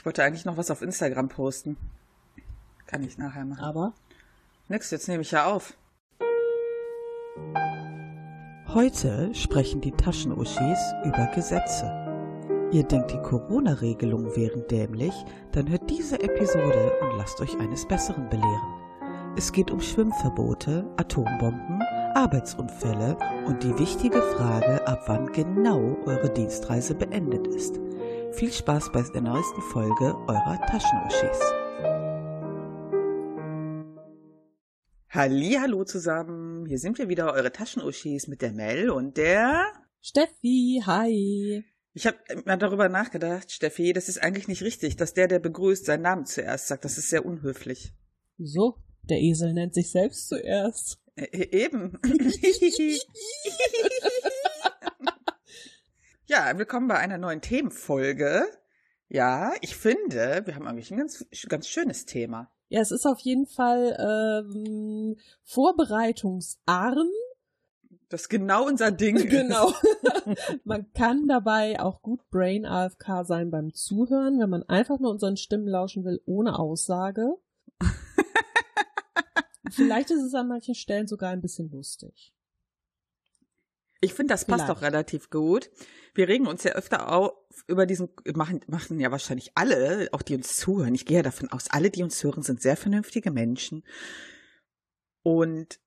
Ich wollte eigentlich noch was auf Instagram posten. Kann ich nachher machen. Aber? Nix, jetzt nehme ich ja auf. Heute sprechen die Taschenuschis über Gesetze. Ihr denkt, die Corona-Regelungen wären dämlich? Dann hört diese Episode und lasst euch eines Besseren belehren. Es geht um Schwimmverbote, Atombomben, Arbeitsunfälle und die wichtige Frage, ab wann genau eure Dienstreise beendet ist. Viel Spaß bei der neuesten Folge eurer Taschenuschis. Hallo zusammen. Hier sind wir wieder, eure Taschenuschis mit der Mel und der Steffi, hi. Ich habe mal darüber nachgedacht, Steffi, das ist eigentlich nicht richtig, dass der, der begrüßt, seinen Namen zuerst sagt. Das ist sehr unhöflich. Wieso? Der Esel nennt sich selbst zuerst. E eben. ja, willkommen bei einer neuen Themenfolge. Ja, ich finde, wir haben eigentlich ein ganz, ganz schönes Thema. Ja, es ist auf jeden Fall ähm, vorbereitungsarm. Das ist genau unser Ding. Genau. man kann dabei auch gut Brain AFK sein beim Zuhören, wenn man einfach nur unseren Stimmen lauschen will, ohne Aussage. Vielleicht ist es an manchen Stellen sogar ein bisschen lustig. Ich finde, das passt auch relativ gut. Wir regen uns ja öfter auf über diesen, machen, machen ja wahrscheinlich alle, auch die uns zuhören. Ich gehe ja davon aus, alle, die uns hören, sind sehr vernünftige Menschen. Und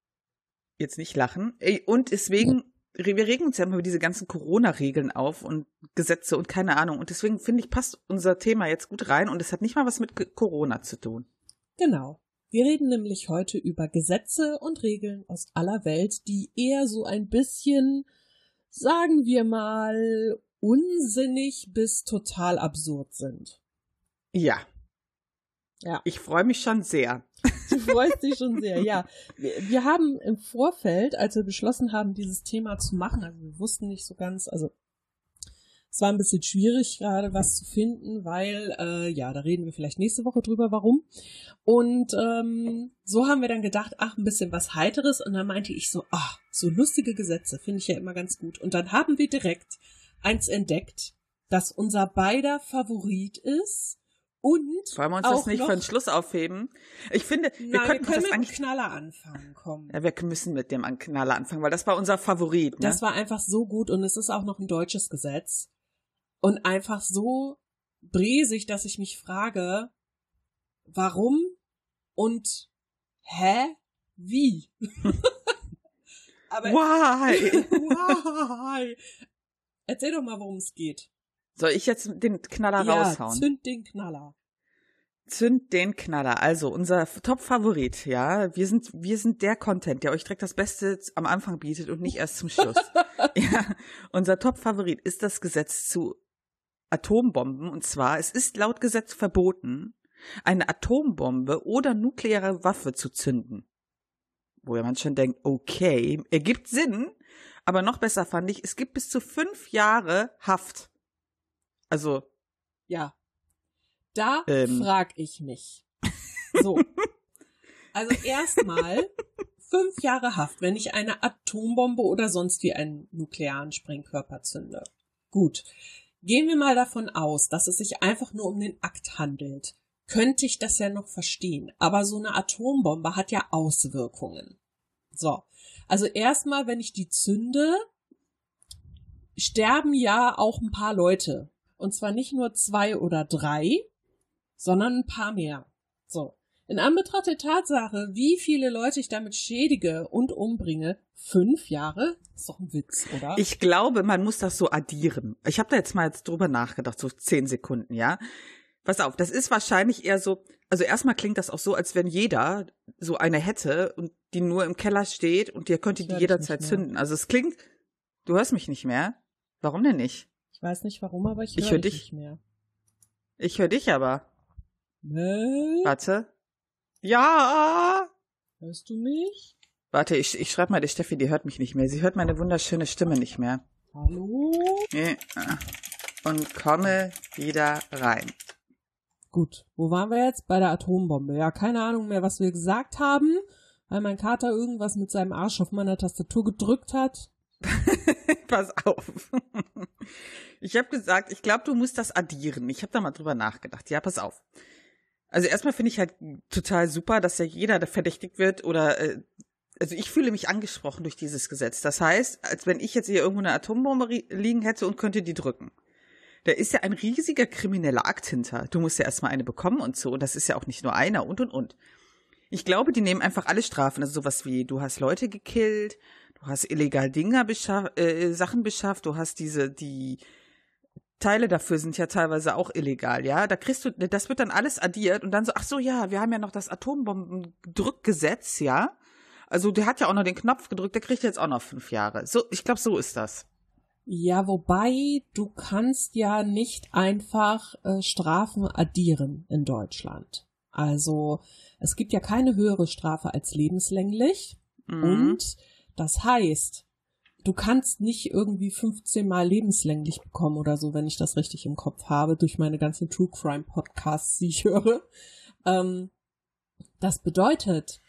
jetzt nicht lachen. Und deswegen, wir regen uns ja immer über diese ganzen Corona-Regeln auf und Gesetze und keine Ahnung. Und deswegen finde ich, passt unser Thema jetzt gut rein und es hat nicht mal was mit Corona zu tun. Genau. Wir reden nämlich heute über Gesetze und Regeln aus aller Welt, die eher so ein bisschen, sagen wir mal, unsinnig bis total absurd sind. Ja. Ja. Ich freue mich schon sehr. Du freust dich schon sehr, ja. Wir, wir, haben im Vorfeld, als wir beschlossen haben, dieses Thema zu machen, also wir wussten nicht so ganz, also es war ein bisschen schwierig, gerade was zu finden, weil, äh, ja, da reden wir vielleicht nächste Woche drüber, warum. Und ähm, so haben wir dann gedacht, ach, ein bisschen was Heiteres. Und dann meinte ich so, ach, so lustige Gesetze finde ich ja immer ganz gut. Und dann haben wir direkt eins entdeckt, das unser beider Favorit ist. Und wollen wir uns das nicht für den Schluss aufheben? Ich finde, wir Nein, könnten wir können das mit dem Knaller anfangen, komm. Ja, wir müssen mit dem Knaller anfangen, weil das war unser Favorit. Ne? Das war einfach so gut und es ist auch noch ein deutsches Gesetz und einfach so bresig, dass ich mich frage, warum und hä? Wie? Aber Why? Why? Erzähl doch mal, worum es geht. Soll ich jetzt den Knaller ja, raushauen? Zünd den Knaller. Zünd den Knaller. Also unser Top-Favorit, ja. Wir sind, wir sind der Content, der euch direkt das Beste am Anfang bietet und nicht erst zum Schluss. ja. Unser Top-Favorit ist das Gesetz zu Atombomben. Und zwar, es ist laut Gesetz verboten, eine Atombombe oder nukleare Waffe zu zünden. Wo ja man schon denkt, okay, ergibt Sinn. Aber noch besser fand ich, es gibt bis zu fünf Jahre Haft. Also. Ja. Da ähm, frag ich mich. So. also erstmal fünf Jahre Haft, wenn ich eine Atombombe oder sonst wie einen nuklearen Sprengkörper zünde. Gut. Gehen wir mal davon aus, dass es sich einfach nur um den Akt handelt. Könnte ich das ja noch verstehen. Aber so eine Atombombe hat ja Auswirkungen. So. Also erstmal, wenn ich die zünde, sterben ja auch ein paar Leute. Und zwar nicht nur zwei oder drei, sondern ein paar mehr. So. In Anbetracht der Tatsache, wie viele Leute ich damit schädige und umbringe, fünf Jahre, ist doch ein Witz, oder? Ich glaube, man muss das so addieren. Ich habe da jetzt mal jetzt drüber nachgedacht, so zehn Sekunden, ja. Pass auf, das ist wahrscheinlich eher so, also erstmal klingt das auch so, als wenn jeder so eine hätte und die nur im Keller steht und der könnte die jederzeit zünden. Also es klingt, du hörst mich nicht mehr. Warum denn nicht? Ich weiß nicht warum, aber ich höre hör dich nicht mehr. Ich höre dich aber. Nee. Warte. Ja. Hörst du mich? Warte, ich, ich schreibe mal der Steffi, die hört mich nicht mehr. Sie hört meine wunderschöne Stimme nicht mehr. Hallo? Und komme wieder rein. Gut, wo waren wir jetzt? Bei der Atombombe. Ja, keine Ahnung mehr, was wir gesagt haben, weil mein Kater irgendwas mit seinem Arsch auf meiner Tastatur gedrückt hat. Pass auf. Ich habe gesagt, ich glaube, du musst das addieren. Ich habe da mal drüber nachgedacht. Ja, pass auf. Also erstmal finde ich halt total super, dass ja jeder, der verdächtigt wird oder äh, also ich fühle mich angesprochen durch dieses Gesetz. Das heißt, als wenn ich jetzt hier irgendwo eine Atombombe liegen hätte und könnte die drücken. Da ist ja ein riesiger krimineller Akt hinter. Du musst ja erstmal eine bekommen und so. Und das ist ja auch nicht nur einer und und und. Ich glaube, die nehmen einfach alle Strafen. Also sowas wie, du hast Leute gekillt, du hast illegal Dinger beschaff, äh, Sachen beschafft, du hast diese, die Teile dafür sind ja teilweise auch illegal, ja. Da kriegst du, das wird dann alles addiert und dann so, ach so, ja, wir haben ja noch das Atombombendrückgesetz, ja. Also der hat ja auch noch den Knopf gedrückt, der kriegt jetzt auch noch fünf Jahre. So, ich glaube, so ist das. Ja, wobei du kannst ja nicht einfach äh, Strafen addieren in Deutschland. Also es gibt ja keine höhere Strafe als lebenslänglich. Mhm. Und das heißt, du kannst nicht irgendwie 15 Mal lebenslänglich bekommen oder so, wenn ich das richtig im Kopf habe, durch meine ganzen True Crime Podcasts, die ich höre. Ähm, das bedeutet,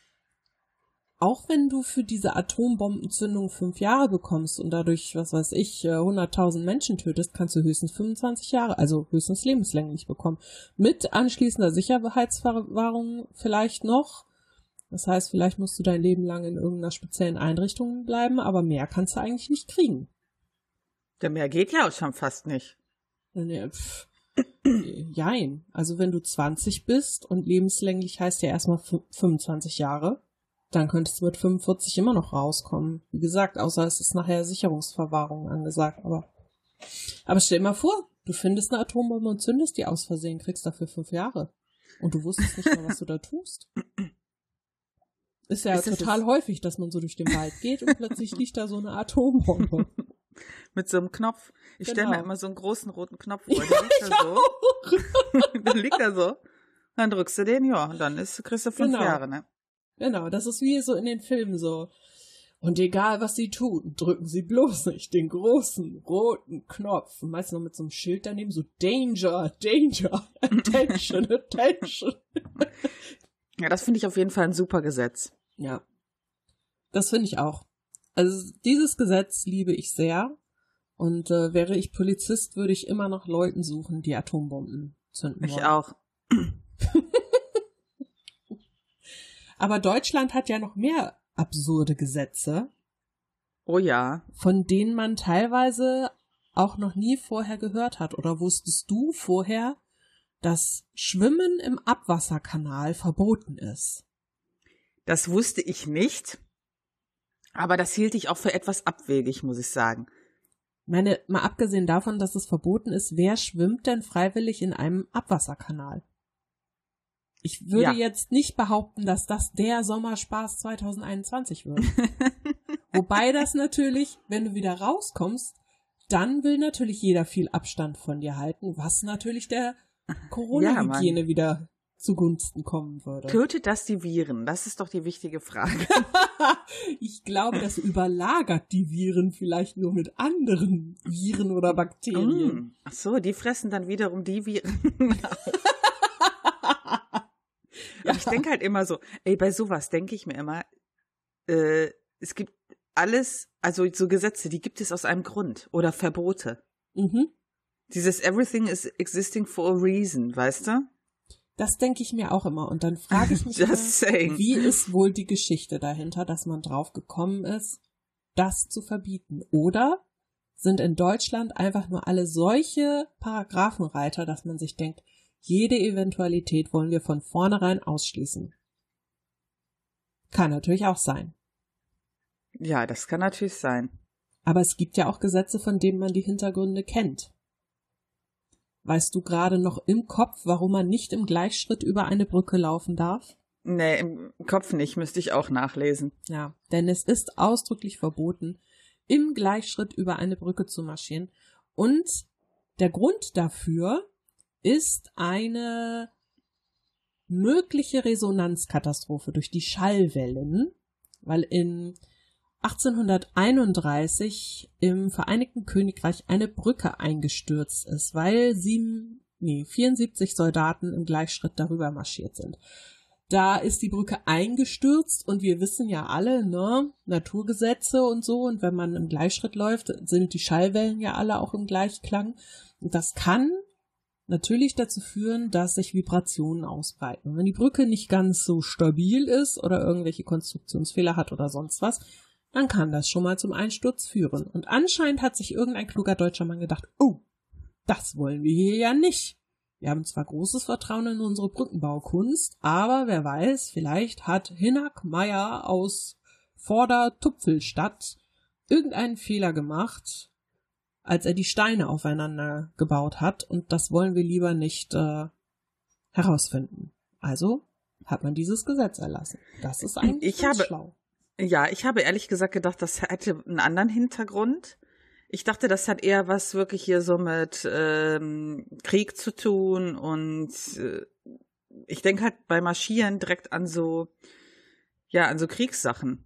auch wenn du für diese Atombombenzündung fünf Jahre bekommst und dadurch, was weiß ich, 100.000 äh, Menschen tötest, kannst du höchstens 25 Jahre, also höchstens lebenslänglich bekommen. Mit anschließender Sicherheitsverwahrung vielleicht noch. Das heißt, vielleicht musst du dein Leben lang in irgendeiner speziellen Einrichtung bleiben, aber mehr kannst du eigentlich nicht kriegen. Der mehr geht ja auch schon fast nicht. Nee, pff. Jein. Also wenn du 20 bist und lebenslänglich heißt ja erstmal 25 Jahre, dann könntest du mit 45 immer noch rauskommen. Wie gesagt, außer es ist nachher Sicherungsverwahrung angesagt, aber. Aber stell dir mal vor, du findest eine Atombombe und zündest die aus Versehen, kriegst dafür fünf Jahre. Und du wusstest nicht mehr, was du da tust. Ist ja ist total das häufig, dass man so durch den Wald geht und plötzlich liegt da so eine Atombombe. Mit so einem Knopf. Ich genau. stelle mir immer so einen großen roten Knopf vor. Der liegt da so. der liegt da so. Dann drückst du den, ja, und dann ist, kriegst du fünf genau. Jahre, ne? Genau, das ist wie so in den Filmen so. Und egal was sie tun, drücken sie bloß nicht den großen roten Knopf. Und meistens noch mit so einem Schild daneben so Danger, Danger, Attention, Attention. Ja, das finde ich auf jeden Fall ein super Gesetz. Ja. Das finde ich auch. Also dieses Gesetz liebe ich sehr. Und äh, wäre ich Polizist, würde ich immer noch Leuten suchen, die Atombomben zünden wollen. Ich auch. Aber Deutschland hat ja noch mehr absurde Gesetze. Oh ja. Von denen man teilweise auch noch nie vorher gehört hat. Oder wusstest du vorher, dass Schwimmen im Abwasserkanal verboten ist? Das wusste ich nicht. Aber das hielt ich auch für etwas abwegig, muss ich sagen. Meine, mal abgesehen davon, dass es verboten ist, wer schwimmt denn freiwillig in einem Abwasserkanal? Ich würde ja. jetzt nicht behaupten, dass das der Sommerspaß 2021 wird. Wobei das natürlich, wenn du wieder rauskommst, dann will natürlich jeder viel Abstand von dir halten, was natürlich der Corona-Hygiene ja, wieder zugunsten kommen würde. Tötet das die Viren? Das ist doch die wichtige Frage. ich glaube, das überlagert die Viren vielleicht nur mit anderen Viren oder Bakterien. Mm. Ach so, die fressen dann wiederum die Viren. Ja. ich denke halt immer so, ey, bei sowas denke ich mir immer, äh, es gibt alles, also so Gesetze, die gibt es aus einem Grund oder Verbote. Mhm. Dieses Everything is existing for a reason, weißt du? Das denke ich mir auch immer. Und dann frage ich mich, immer, wie ist wohl die Geschichte dahinter, dass man drauf gekommen ist, das zu verbieten? Oder sind in Deutschland einfach nur alle solche Paragraphenreiter, dass man sich denkt, jede Eventualität wollen wir von vornherein ausschließen. Kann natürlich auch sein. Ja, das kann natürlich sein. Aber es gibt ja auch Gesetze, von denen man die Hintergründe kennt. Weißt du gerade noch im Kopf, warum man nicht im Gleichschritt über eine Brücke laufen darf? Nee, im Kopf nicht, müsste ich auch nachlesen. Ja, denn es ist ausdrücklich verboten, im Gleichschritt über eine Brücke zu marschieren. Und der Grund dafür ist eine mögliche Resonanzkatastrophe durch die Schallwellen, weil in 1831 im Vereinigten Königreich eine Brücke eingestürzt ist, weil sieben, nee, 74 Soldaten im Gleichschritt darüber marschiert sind. da ist die Brücke eingestürzt und wir wissen ja alle, ne, Naturgesetze und so. Und wenn man im Gleichschritt läuft, sind die Schallwellen ja alle auch im Gleichklang. Und das kann natürlich dazu führen, dass sich Vibrationen ausbreiten. Wenn die Brücke nicht ganz so stabil ist oder irgendwelche Konstruktionsfehler hat oder sonst was, dann kann das schon mal zum Einsturz führen. Und anscheinend hat sich irgendein kluger deutscher Mann gedacht, oh, das wollen wir hier ja nicht. Wir haben zwar großes Vertrauen in unsere Brückenbaukunst, aber wer weiß, vielleicht hat Hinak Meyer aus Vordertupfelstadt irgendeinen Fehler gemacht, als er die Steine aufeinander gebaut hat, und das wollen wir lieber nicht äh, herausfinden. Also hat man dieses Gesetz erlassen. Das ist eigentlich ich habe, schlau. Ja, ich habe ehrlich gesagt gedacht, das hätte einen anderen Hintergrund. Ich dachte, das hat eher was wirklich hier so mit ähm, Krieg zu tun und äh, ich denke halt bei Marschieren direkt an so, ja, an so Kriegssachen.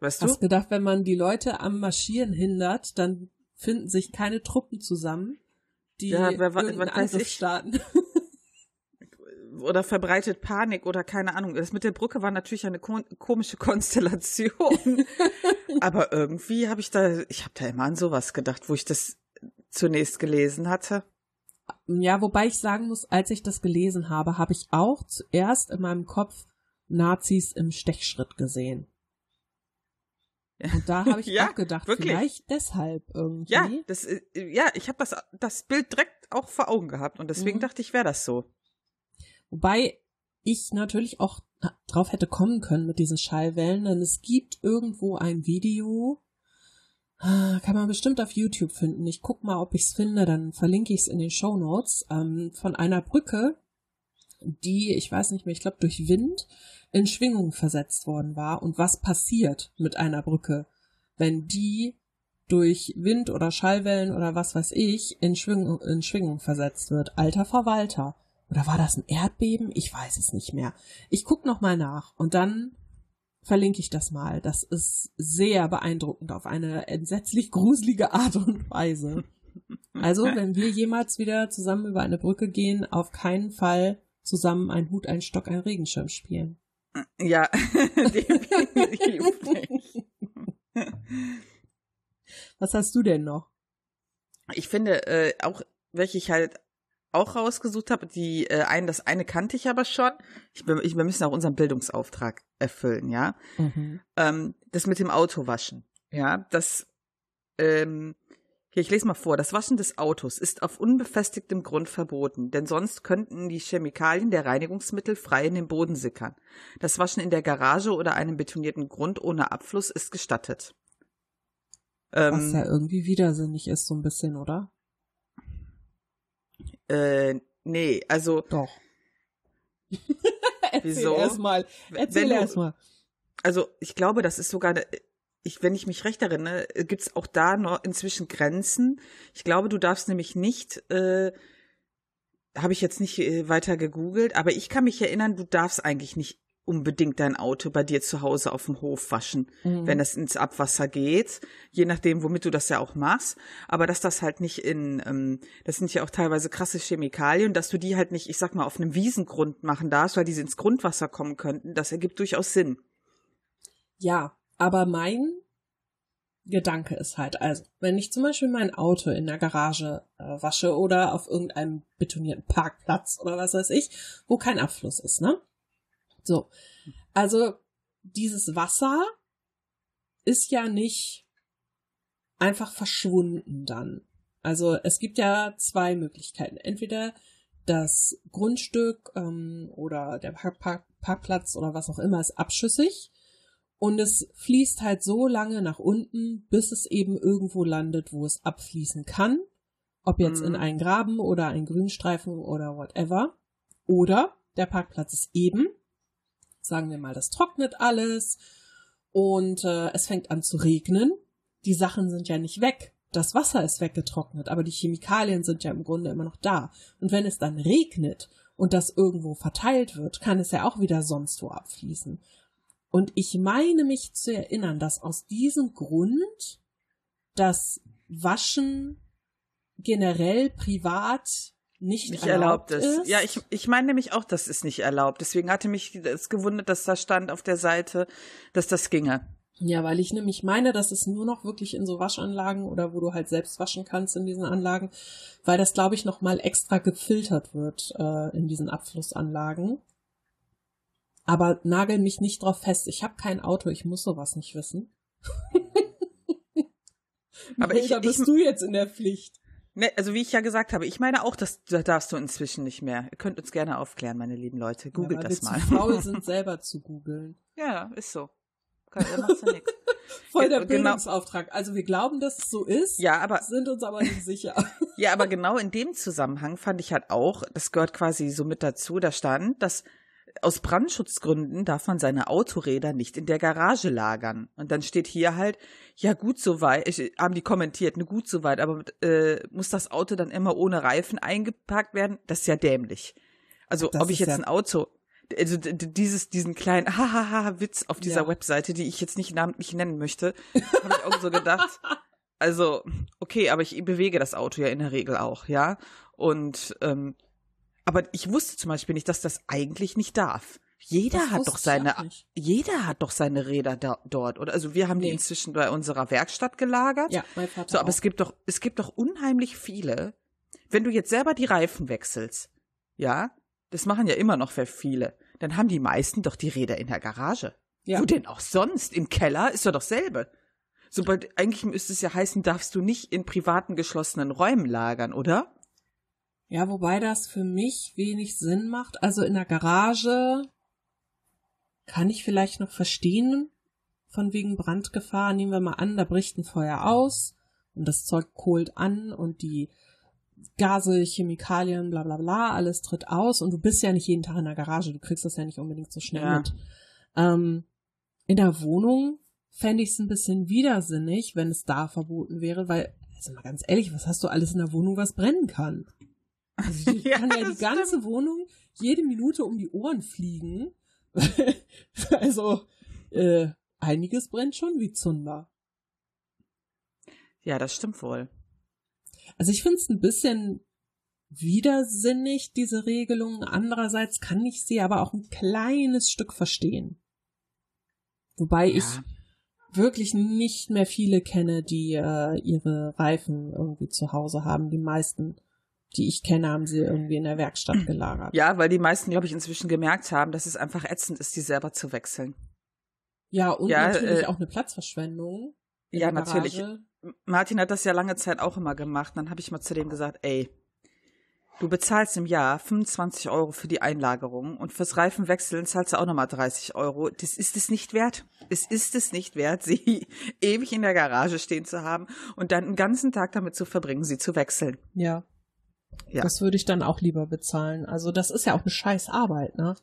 Weißt du? Hast gedacht, wenn man die Leute am Marschieren hindert, dann finden sich keine Truppen zusammen, die Ja, wer- wer- was weiß ich. starten. Oder verbreitet Panik oder keine Ahnung. Das mit der Brücke war natürlich eine ko komische Konstellation. Aber irgendwie habe ich da, ich habe da immer an sowas gedacht, wo ich das zunächst gelesen hatte. Ja, wobei ich sagen muss, als ich das gelesen habe, habe ich auch zuerst in meinem Kopf Nazis im Stechschritt gesehen. Und da habe ich Ja, auch gedacht, wirklich. vielleicht deshalb irgendwie. Ja, das, äh, ja, ich habe das, das Bild direkt auch vor Augen gehabt und deswegen Mhm. dachte ich, wäre das so. Wobei ich natürlich auch drauf hätte kommen können mit diesen Schallwellen, denn es gibt irgendwo ein Video, ah, kann man bestimmt auf YouTube finden. Ich guck mal, ob ich es finde, dann verlinke ich es in den Show Notes ähm, von einer Brücke, die, ich weiß nicht mehr, ich glaube durch Wind in Schwingung versetzt worden war und was passiert mit einer Brücke, wenn die durch Wind oder Schallwellen oder was weiß ich in Schwingung, in Schwingung versetzt wird. Alter Verwalter. Oder war das ein Erdbeben? Ich weiß es nicht mehr. Ich guck noch mal nach und dann verlinke ich das mal. Das ist sehr beeindruckend auf eine entsetzlich gruselige Art und Weise. Also, wenn wir jemals wieder zusammen über eine Brücke gehen, auf keinen Fall zusammen ein Hut, ein Stock, ein Regenschirm spielen. Ja, definitiv. Was hast du denn noch? Ich finde, äh, auch welche ich halt auch rausgesucht habe, die äh, einen, das eine kannte ich aber schon. Ich, wir ich, wir müssen auch unseren Bildungsauftrag erfüllen, ja. Ähm, das mit dem Autowaschen, ja, das, ähm, hier, ich lese mal vor. Das Waschen des Autos ist auf unbefestigtem Grund verboten, denn sonst könnten die Chemikalien der Reinigungsmittel frei in den Boden sickern. Das Waschen in der Garage oder einem betonierten Grund ohne Abfluss ist gestattet. Was Ähm, ja irgendwie widersinnig ist, so ein bisschen, oder? Äh, nee, also Doch. Wieso? Erzähl erstmal. Erzähl erstmal. also ich glaube, das ist sogar, ich, wenn ich mich recht erinnere, gibt's auch da noch inzwischen Grenzen. Ich glaube, du darfst nämlich nicht, äh, habe ich jetzt nicht äh, weiter gegoogelt, aber ich kann mich erinnern, du darfst eigentlich nicht unbedingt dein Auto bei dir zu Hause auf dem Hof waschen, Mhm. wenn es ins Abwasser geht, je nachdem, womit du das ja auch machst. Aber dass das halt nicht in, ähm, das sind ja auch teilweise krasse Chemikalien, dass du die halt nicht, ich sag mal, auf einem Wiesengrund machen darfst, weil die ins Grundwasser kommen könnten, das ergibt durchaus Sinn. Ja, aber mein Gedanke ist halt, also, wenn ich zum Beispiel mein Auto in der Garage äh, wasche oder auf irgendeinem betonierten Parkplatz oder was weiß ich, wo kein Abfluss ist, ne? So. Also, dieses Wasser ist ja nicht einfach verschwunden dann. Also, es gibt ja zwei Möglichkeiten. Entweder das Grundstück ähm, oder der Park Park Parkplatz oder was auch immer ist abschüssig und es fließt halt so lange nach unten, bis es eben irgendwo landet, wo es abfließen kann. Ob jetzt Mhm. in einen Graben oder einen Grünstreifen oder whatever. Oder der Parkplatz ist eben. Sagen wir mal, das trocknet alles und äh, es fängt an zu regnen. Die Sachen sind ja nicht weg. Das Wasser ist weggetrocknet, aber die Chemikalien sind ja im Grunde immer noch da. Und wenn es dann regnet und das irgendwo verteilt wird, kann es ja auch wieder sonst wo abfließen. Und ich meine mich zu erinnern, dass aus diesem Grund das Waschen generell privat nicht, nicht erlaubt, erlaubt ist. ist. Ja, ich, ich meine nämlich auch, das ist nicht erlaubt. Deswegen hatte mich es gewundert, dass da stand auf der Seite, dass das ginge. Ja, weil ich nämlich meine, dass es nur noch wirklich in so Waschanlagen oder wo du halt selbst waschen kannst in diesen Anlagen, weil das, glaube ich, noch mal extra gefiltert wird äh, in diesen Abflussanlagen. Aber nagel mich nicht drauf fest. Ich habe kein Auto, ich muss sowas nicht wissen. Aber ich- da bist ich- du jetzt in der Pflicht. Ne, also wie ich ja gesagt habe, ich meine auch, das da darfst du inzwischen nicht mehr. Ihr könnt uns gerne aufklären, meine lieben Leute. Googelt ja, das mal. zu faul sind, selber zu googeln. ja, ist so. Da macht's ja nichts. Voll der Ge- genau. Bildungsauftrag. Also wir glauben, dass es so ist, Ja, aber sind uns aber nicht sicher. Ja, aber genau in dem Zusammenhang fand ich halt auch, das gehört quasi so mit dazu, da stand, dass aus Brandschutzgründen darf man seine Autoräder nicht in der Garage lagern. Und dann steht hier halt, ja gut soweit, ich, haben die kommentiert, ne gut soweit, aber äh, muss das Auto dann immer ohne Reifen eingeparkt werden? Das ist ja dämlich. Also Das ob ich jetzt ja- ein Auto, also dieses, diesen kleinen Hahaha-Witz auf dieser Ja. Webseite, die ich jetzt nicht namentlich nennen möchte, habe ich auch so gedacht. Also, okay, aber ich bewege das Auto ja in der Regel auch, ja. Und ähm, aber ich wusste zum Beispiel nicht, dass das eigentlich nicht darf. Jeder Das hat doch seine, jeder hat doch seine Räder da, dort, oder? Also wir haben die Nee. inzwischen bei unserer Werkstatt gelagert. Ja, mein Vater So, aber auch. es gibt doch, es gibt doch unheimlich viele. Wenn du jetzt selber die Reifen wechselst, ja, das machen ja immer noch für viele, dann haben die meisten doch die Räder in der Garage. Ja. Wo denn auch sonst? Im Keller ist doch dasselbe. Sobald, eigentlich müsste es ja heißen, darfst du nicht in privaten geschlossenen Räumen lagern, oder? Ja, wobei das für mich wenig Sinn macht. Also in der Garage kann ich vielleicht noch verstehen, von wegen Brandgefahr. Nehmen wir mal an, da bricht ein Feuer aus und das Zeug kohlt an und die Gase, Chemikalien, bla bla bla, alles tritt aus und du bist ja nicht jeden Tag in der Garage, du kriegst das ja nicht unbedingt so schnell Ja. mit. Ähm, in der Wohnung fände ich es ein bisschen widersinnig, wenn es da verboten wäre, weil, also mal ganz ehrlich, was hast du alles in der Wohnung, was brennen kann? Also ich Ja, kann ja die ganze Wohnung jede Minute um die Ohren fliegen. also äh, einiges brennt schon wie Zunder. Ja, das stimmt wohl. Also ich finde es ein bisschen widersinnig, diese Regelung. Andererseits kann ich sie aber auch ein kleines Stück verstehen. Wobei ich Ja. wirklich nicht mehr viele kenne, die äh, ihre Reifen irgendwie zu Hause haben. Die meisten, die ich kenne, haben sie irgendwie in der Werkstatt gelagert. Ja, weil die meisten, glaube ich, inzwischen gemerkt haben, dass es einfach ätzend ist, die selber zu wechseln. Ja, und Ja, natürlich äh, auch eine Platzverschwendung. Ja, natürlich. Martin hat das ja lange Zeit auch immer gemacht. Dann habe ich mal zu dem gesagt, ey, du bezahlst im Jahr 25 Euro für die Einlagerung und fürs Reifenwechseln zahlst du auch nochmal 30 Euro. Das ist es nicht wert. Es ist es nicht wert, sie ewig in der Garage stehen zu haben und dann einen ganzen Tag damit zu verbringen, sie zu wechseln. Ja. Ja. Das würde ich dann auch lieber bezahlen. Also das ist ja auch eine scheiß Arbeit, ne?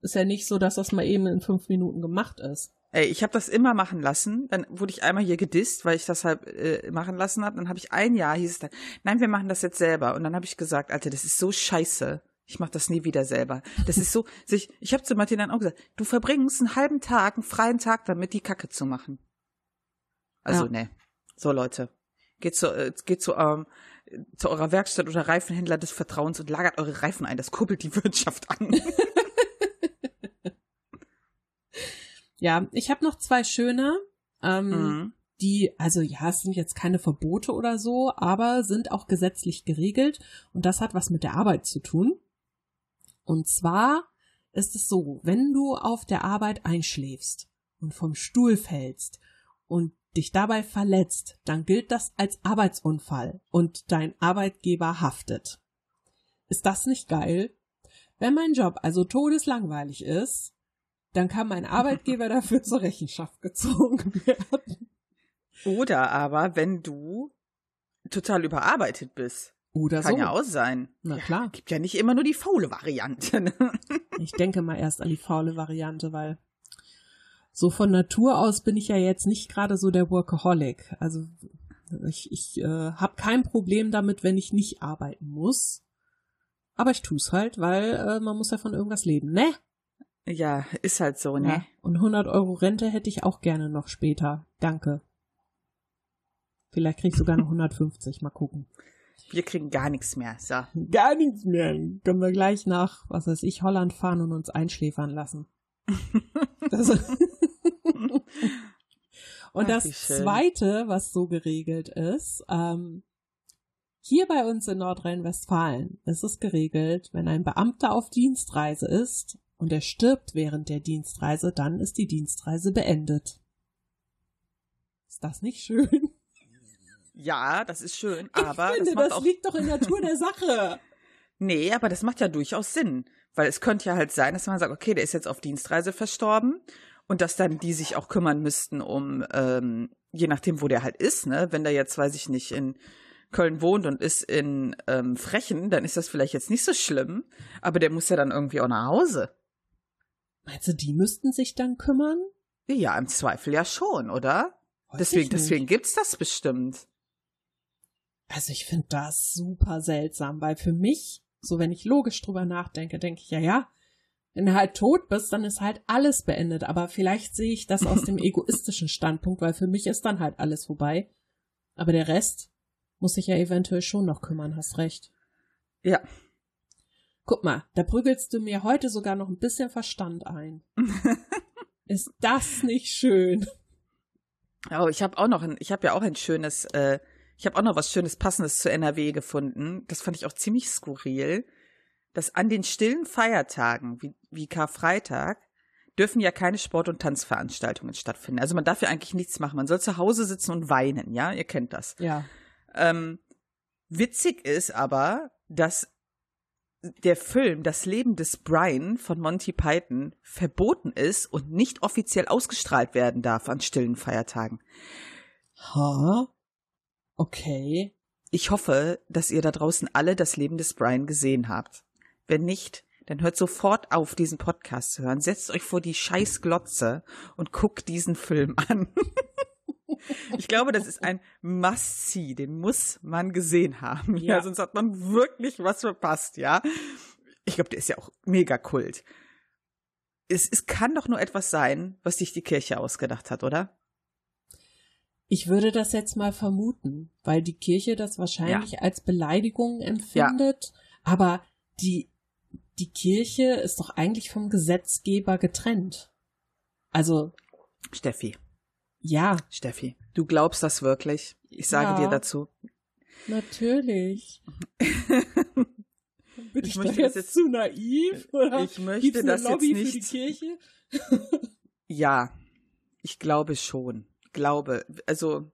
Ist ja nicht so, dass das mal eben in fünf Minuten gemacht ist. Ey, ich habe das immer machen lassen. Dann wurde ich einmal hier gedisst, weil ich das halt äh, machen lassen habe. Dann habe ich ein Jahr, hieß es dann, nein, wir machen das jetzt selber. Und dann habe ich gesagt, Alter, das ist so scheiße. Ich mache das nie wieder selber. Das ist so, sich, ich habe zu Martin dann auch gesagt, du verbringst einen halben Tag, einen freien Tag damit, die Kacke zu machen. Also, Ja. ne. So, Leute. Geht zu, äh, geht zu, ähm, zu eurer Werkstatt oder Reifenhändler des Vertrauens und lagert eure Reifen ein. Das kurbelt die Wirtschaft an. Ja, ich habe noch zwei schöne, ähm, mhm. die, also ja, es sind jetzt keine Verbote oder so, aber sind auch gesetzlich geregelt und das hat was mit der Arbeit zu tun. Und zwar ist es so, wenn du auf der Arbeit einschläfst und vom Stuhl fällst und dich dabei verletzt, dann gilt das als Arbeitsunfall und dein Arbeitgeber haftet. Ist das nicht geil? Wenn mein Job also todeslangweilig ist, dann kann mein Arbeitgeber dafür zur Rechenschaft gezogen werden. Oder aber, wenn du total überarbeitet bist. Oder Kann so. ja auch sein. Na klar. Gibt ja nicht immer nur die faule Variante. Ne? Ich denke mal erst an die faule Variante, weil so von Natur aus bin ich ja jetzt nicht gerade so der Workaholic. Also ich, ich äh, habe kein Problem damit, wenn ich nicht arbeiten muss. Aber ich tu's halt, weil äh, man muss ja von irgendwas leben, ne? Ja, ist halt so, ne? Ja. Und 100 Euro Rente hätte ich auch gerne noch später. Danke. Vielleicht krieg ich sogar noch 150. Mal gucken. Wir kriegen gar nichts mehr. So. Gar nichts mehr. Können wir gleich nach, was weiß ich, Holland fahren und uns einschläfern lassen. das und das. Zweite, was so geregelt ist, ähm, hier bei uns in Nordrhein-Westfalen ist es geregelt, wenn ein Beamter auf Dienstreise ist und er stirbt während der Dienstreise, dann ist die Dienstreise beendet. Ist das nicht schön? Ja, das ist schön, aber ich finde, das das liegt doch in der Natur der Sache. Nee, aber das macht ja durchaus Sinn. Weil es könnte ja halt sein, dass man sagt, okay, der ist jetzt auf Dienstreise verstorben und dass dann die sich auch kümmern müssten um, ähm, je nachdem, wo der halt ist, ne? Wenn der jetzt, weiß ich nicht, in Köln wohnt und ist in ähm, Frechen, dann ist das vielleicht jetzt nicht so schlimm, aber der muss ja dann irgendwie auch nach Hause. Meinst du, die müssten sich dann kümmern? Ja, im Zweifel ja schon, oder? Weiß deswegen, deswegen gibt's das bestimmt. Also ich finde das super seltsam, weil für mich, so wenn ich logisch drüber nachdenke, denke ich, ja, ja, wenn du halt tot bist, dann ist halt alles beendet. Aber vielleicht sehe ich das aus dem egoistischen Standpunkt, weil für mich ist dann halt alles vorbei. Aber der Rest muss sich ja eventuell schon noch kümmern, hast recht. Ja. Guck mal, da prügelst du mir heute sogar noch ein bisschen Verstand ein. ist das nicht schön? Oh, ich habe auch noch ein, ich habe ja auch ein schönes, äh, ich habe auch noch was schönes passendes zu NRW gefunden. Das fand ich auch ziemlich skurril, dass an den stillen Feiertagen wie, wie Karfreitag dürfen ja keine Sport- und Tanzveranstaltungen stattfinden. Also man darf ja eigentlich nichts machen. Man soll zu Hause sitzen und weinen, ja, ihr kennt das. Ja. Ähm, witzig ist aber, dass der Film Das Leben des Brian von Monty Python verboten ist und nicht offiziell ausgestrahlt werden darf an stillen Feiertagen. Ha? Okay. Ich hoffe, dass ihr da draußen alle das Leben des Brian gesehen habt. Wenn nicht, dann hört sofort auf, diesen Podcast zu hören. Setzt euch vor die scheiß Glotze und guckt diesen Film an. ich glaube, das ist ein Must-See, den muss man gesehen haben. Ja. Ja. sonst hat man wirklich was verpasst, ja. Ich glaube, der ist ja auch mega kult. Es, es kann doch nur etwas sein, was sich die Kirche ausgedacht hat, oder? Ich würde das jetzt mal vermuten, weil die Kirche das wahrscheinlich als Beleidigung empfindet. Aber die, die Kirche ist doch eigentlich vom Gesetzgeber getrennt. Also, Steffi, ja, Steffi, du glaubst das wirklich? Ich sage Ja. dir dazu. natürlich. Bin Ich ich, möchte jetzt, jetzt- zu naiv? Oder Ich möchte gibt's eine das jetzt Lobby für die nicht- Kirche? Ja, ich glaube schon. Glaube. Also,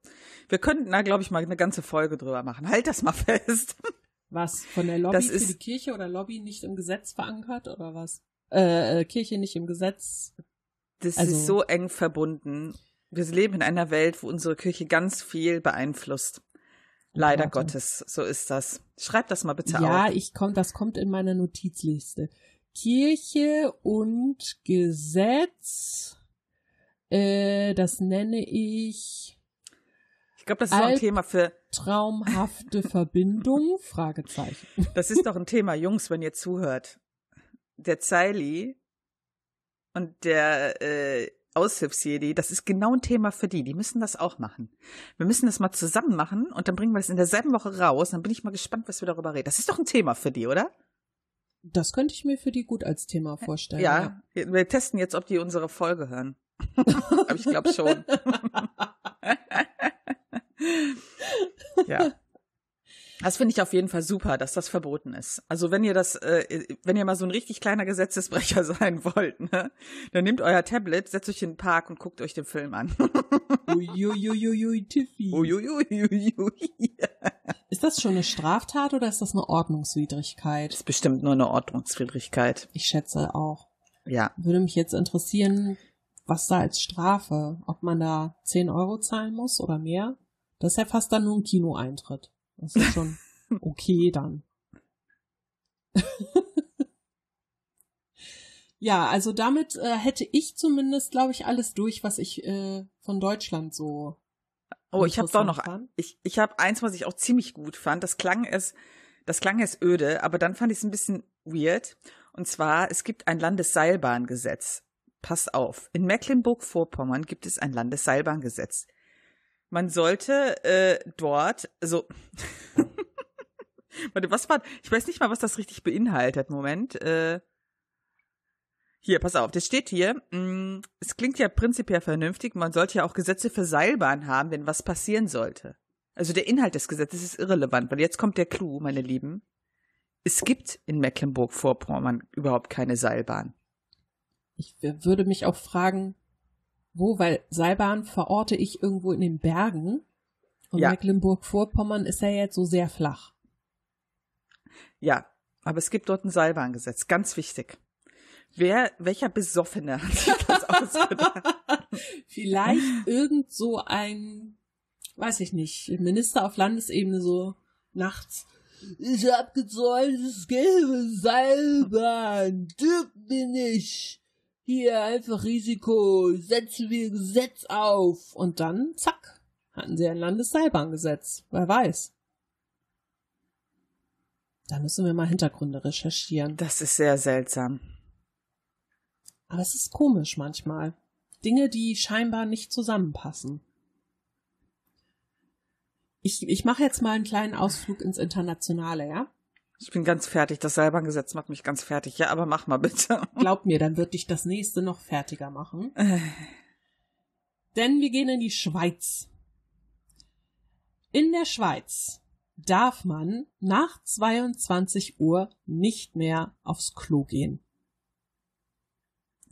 wir könnten da, glaube ich, mal eine ganze Folge drüber machen. Halt das mal fest. Was? Von der Lobby Das für ist- die Kirche oder Lobby nicht im Gesetz verankert oder was? Äh, äh, Kirche nicht im Gesetz. Das Also- ist so eng verbunden. Wir leben in einer Welt, wo unsere Kirche ganz viel beeinflusst. Leider Warte. Gottes, so ist das. Schreib das mal bitte Ja, auf. ich komm, das kommt in meiner Notizliste. Kirche und Gesetz. Äh, das nenne ich Ich glaube, das ist auch ein Alt- Thema für, traumhafte Verbindung. Fragezeichen. das ist doch ein Thema, Jungs, wenn ihr zuhört. Der Zeili und der äh, Aushilfsjedi, das ist genau ein Thema für die. Die müssen das auch machen. Wir müssen das mal zusammen machen und dann bringen wir das in derselben Woche raus. Dann bin ich mal gespannt, was wir darüber reden. Das ist doch ein Thema für die, oder? Das könnte ich mir für die gut als Thema vorstellen. Ja, wir testen jetzt, ob die unsere Folge hören. Aber ich glaube schon. ja. Das finde ich auf jeden Fall super, dass das verboten ist. Also wenn ihr das, äh, wenn ihr mal so ein richtig kleiner Gesetzesbrecher sein wollt, ne, dann nehmt euer Tablet, setzt euch in den Park und guckt euch den Film an. Uiuiuiui, Tiffy. Uiuiuiui. Ist das schon eine Straftat oder ist das eine Ordnungswidrigkeit? Das ist bestimmt nur eine Ordnungswidrigkeit. Ich schätze auch. Ja. Würde mich jetzt interessieren, was da als Strafe, ob man da 10 Euro zahlen muss oder mehr. Das ist ja fast dann nur ein Kinoeintritt. Das ist schon okay dann. ja, also damit äh, hätte ich zumindest, glaube ich, alles durch, was ich äh, von Deutschland so. Oh, ich habe doch noch, fand. ich, ich habe eins, was ich auch ziemlich gut fand. Das klang es, das klang es öde, aber dann fand ich es ein bisschen weird. Und zwar, es gibt ein Landesseilbahngesetz. Passt auf. In Mecklenburg-Vorpommern gibt es ein Landesseilbahngesetz. Man sollte äh, dort, also Warte, was war, ich weiß nicht mal, was das richtig beinhaltet. Moment, äh, hier, pass auf, das steht hier, mh, mm, es klingt ja prinzipiell vernünftig, man sollte ja auch Gesetze für Seilbahn haben, wenn was passieren sollte. Also der Inhalt des Gesetzes ist irrelevant, weil jetzt kommt der Clou, meine Lieben. Es gibt in Mecklenburg-Vorpommern überhaupt keine Seilbahn. Ich würde mich auch fragen, wo, weil Seilbahn verorte ich irgendwo in den Bergen und ja. Mecklenburg-Vorpommern ist ja jetzt so sehr flach. Ja, aber es gibt dort ein Seilbahngesetz, ganz wichtig. Wer, welcher Besoffene hat sich das ausgedacht? Vielleicht irgend so ein, weiß ich nicht, Minister auf Landesebene so nachts. Ich hab gezolltes gelbe Seilbahn, dürft bin ich. Hier einfach Risiko, setzen wir Gesetz auf. Und dann, zack, hatten sie ein Landesseilbahngesetz. Wer weiß. Da müssen wir mal Hintergründe recherchieren. Das ist sehr seltsam. Aber es ist komisch manchmal. Dinge, die scheinbar nicht zusammenpassen. Ich, ich mache jetzt mal einen kleinen Ausflug ins Internationale, ja? Ich bin ganz fertig. Das Seilbahngesetz macht mich ganz fertig. Ja, aber mach mal bitte. Glaub mir, dann wird dich das nächste noch fertiger machen. Denn wir gehen in die Schweiz. In der Schweiz darf man nach 22 Uhr nicht mehr aufs Klo gehen.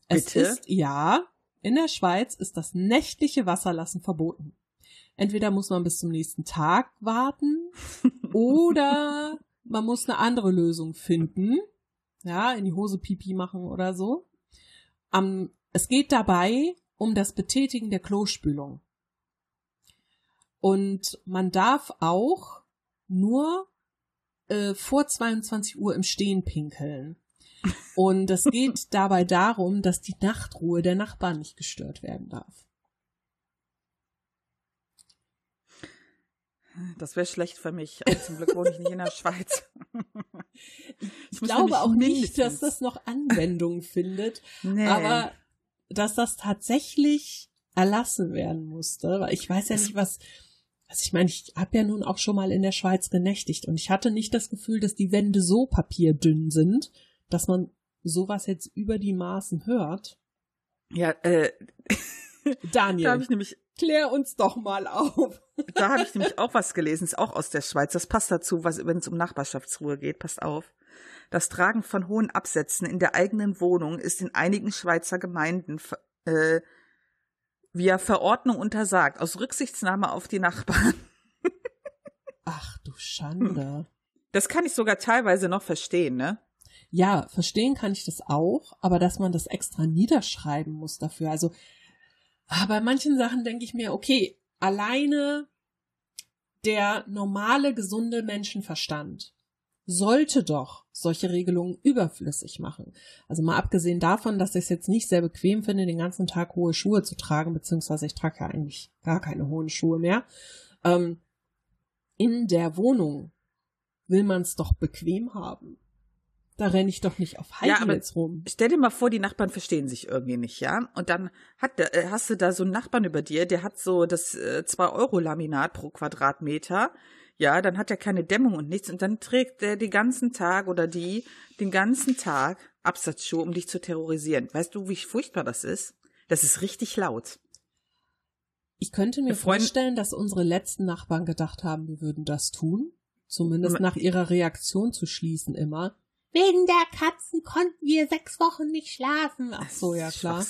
Bitte? Es ist, ja, in der Schweiz ist das nächtliche Wasserlassen verboten. Entweder muss man bis zum nächsten Tag warten oder man muss eine andere Lösung finden. Ja, in die Hose Pipi machen oder so. Um, es geht dabei um das Betätigen der Klospülung. Und man darf auch nur äh, vor 22 Uhr im Stehen pinkeln. Und es geht dabei darum, dass die Nachtruhe der Nachbarn nicht gestört werden darf. Das wäre schlecht für mich. Aber zum Glück wohne ich nicht in der Schweiz. Ich, glaube auch nicht, dass das noch Anwendung findet. Nee. Aber dass das tatsächlich erlassen werden musste. Weil ich weiß ja nicht, was. Also ich meine, ich habe ja nun auch schon mal in der Schweiz genächtigt und ich hatte nicht das Gefühl, dass die Wände so papierdünn sind, dass man sowas jetzt über die Maßen hört. Ja, äh. Daniel, da habe ich nämlich klär uns doch mal auf. da habe ich nämlich auch was gelesen, ist auch aus der Schweiz. Das passt dazu, wenn es um Nachbarschaftsruhe geht. Passt auf. Das Tragen von hohen Absätzen in der eigenen Wohnung ist in einigen Schweizer Gemeinden äh, via Verordnung untersagt, aus Rücksichtnahme auf die Nachbarn. Ach du Schande. Das kann ich sogar teilweise noch verstehen, ne? Ja, verstehen kann ich das auch, aber dass man das extra niederschreiben muss dafür. Also ah, bei manchen Sachen denke ich mir, okay, alleine der normale, gesunde Menschenverstand sollte doch solche Regelungen überflüssig machen. Also mal abgesehen davon, dass ich es jetzt nicht sehr bequem finde, den ganzen Tag hohe Schuhe zu tragen, beziehungsweise ich trage ja eigentlich gar keine hohen Schuhe mehr. Ähm, in der Wohnung will man es doch bequem haben. Da renne ich doch nicht auf Heels ja, rum. Stell dir mal vor, die Nachbarn verstehen sich irgendwie nicht, ja? Und dann hat, äh, hast du da so einen Nachbarn über dir, der hat so das äh, 2-Euro-Laminat pro Quadratmeter. Ja, dann hat er keine Dämmung und nichts. Und dann trägt der den ganzen Tag oder die den ganzen Tag Absatzschuhe, um dich zu terrorisieren. Weißt du, wie furchtbar das ist? Das ist richtig laut. Ich könnte mir vorstellen, dass unsere letzten Nachbarn gedacht haben, wir würden das tun. Zumindest nach ihrer Reaktion zu schließen immer. Wegen der Katzen konnten wir sechs Wochen nicht schlafen. Ach so, ja klar.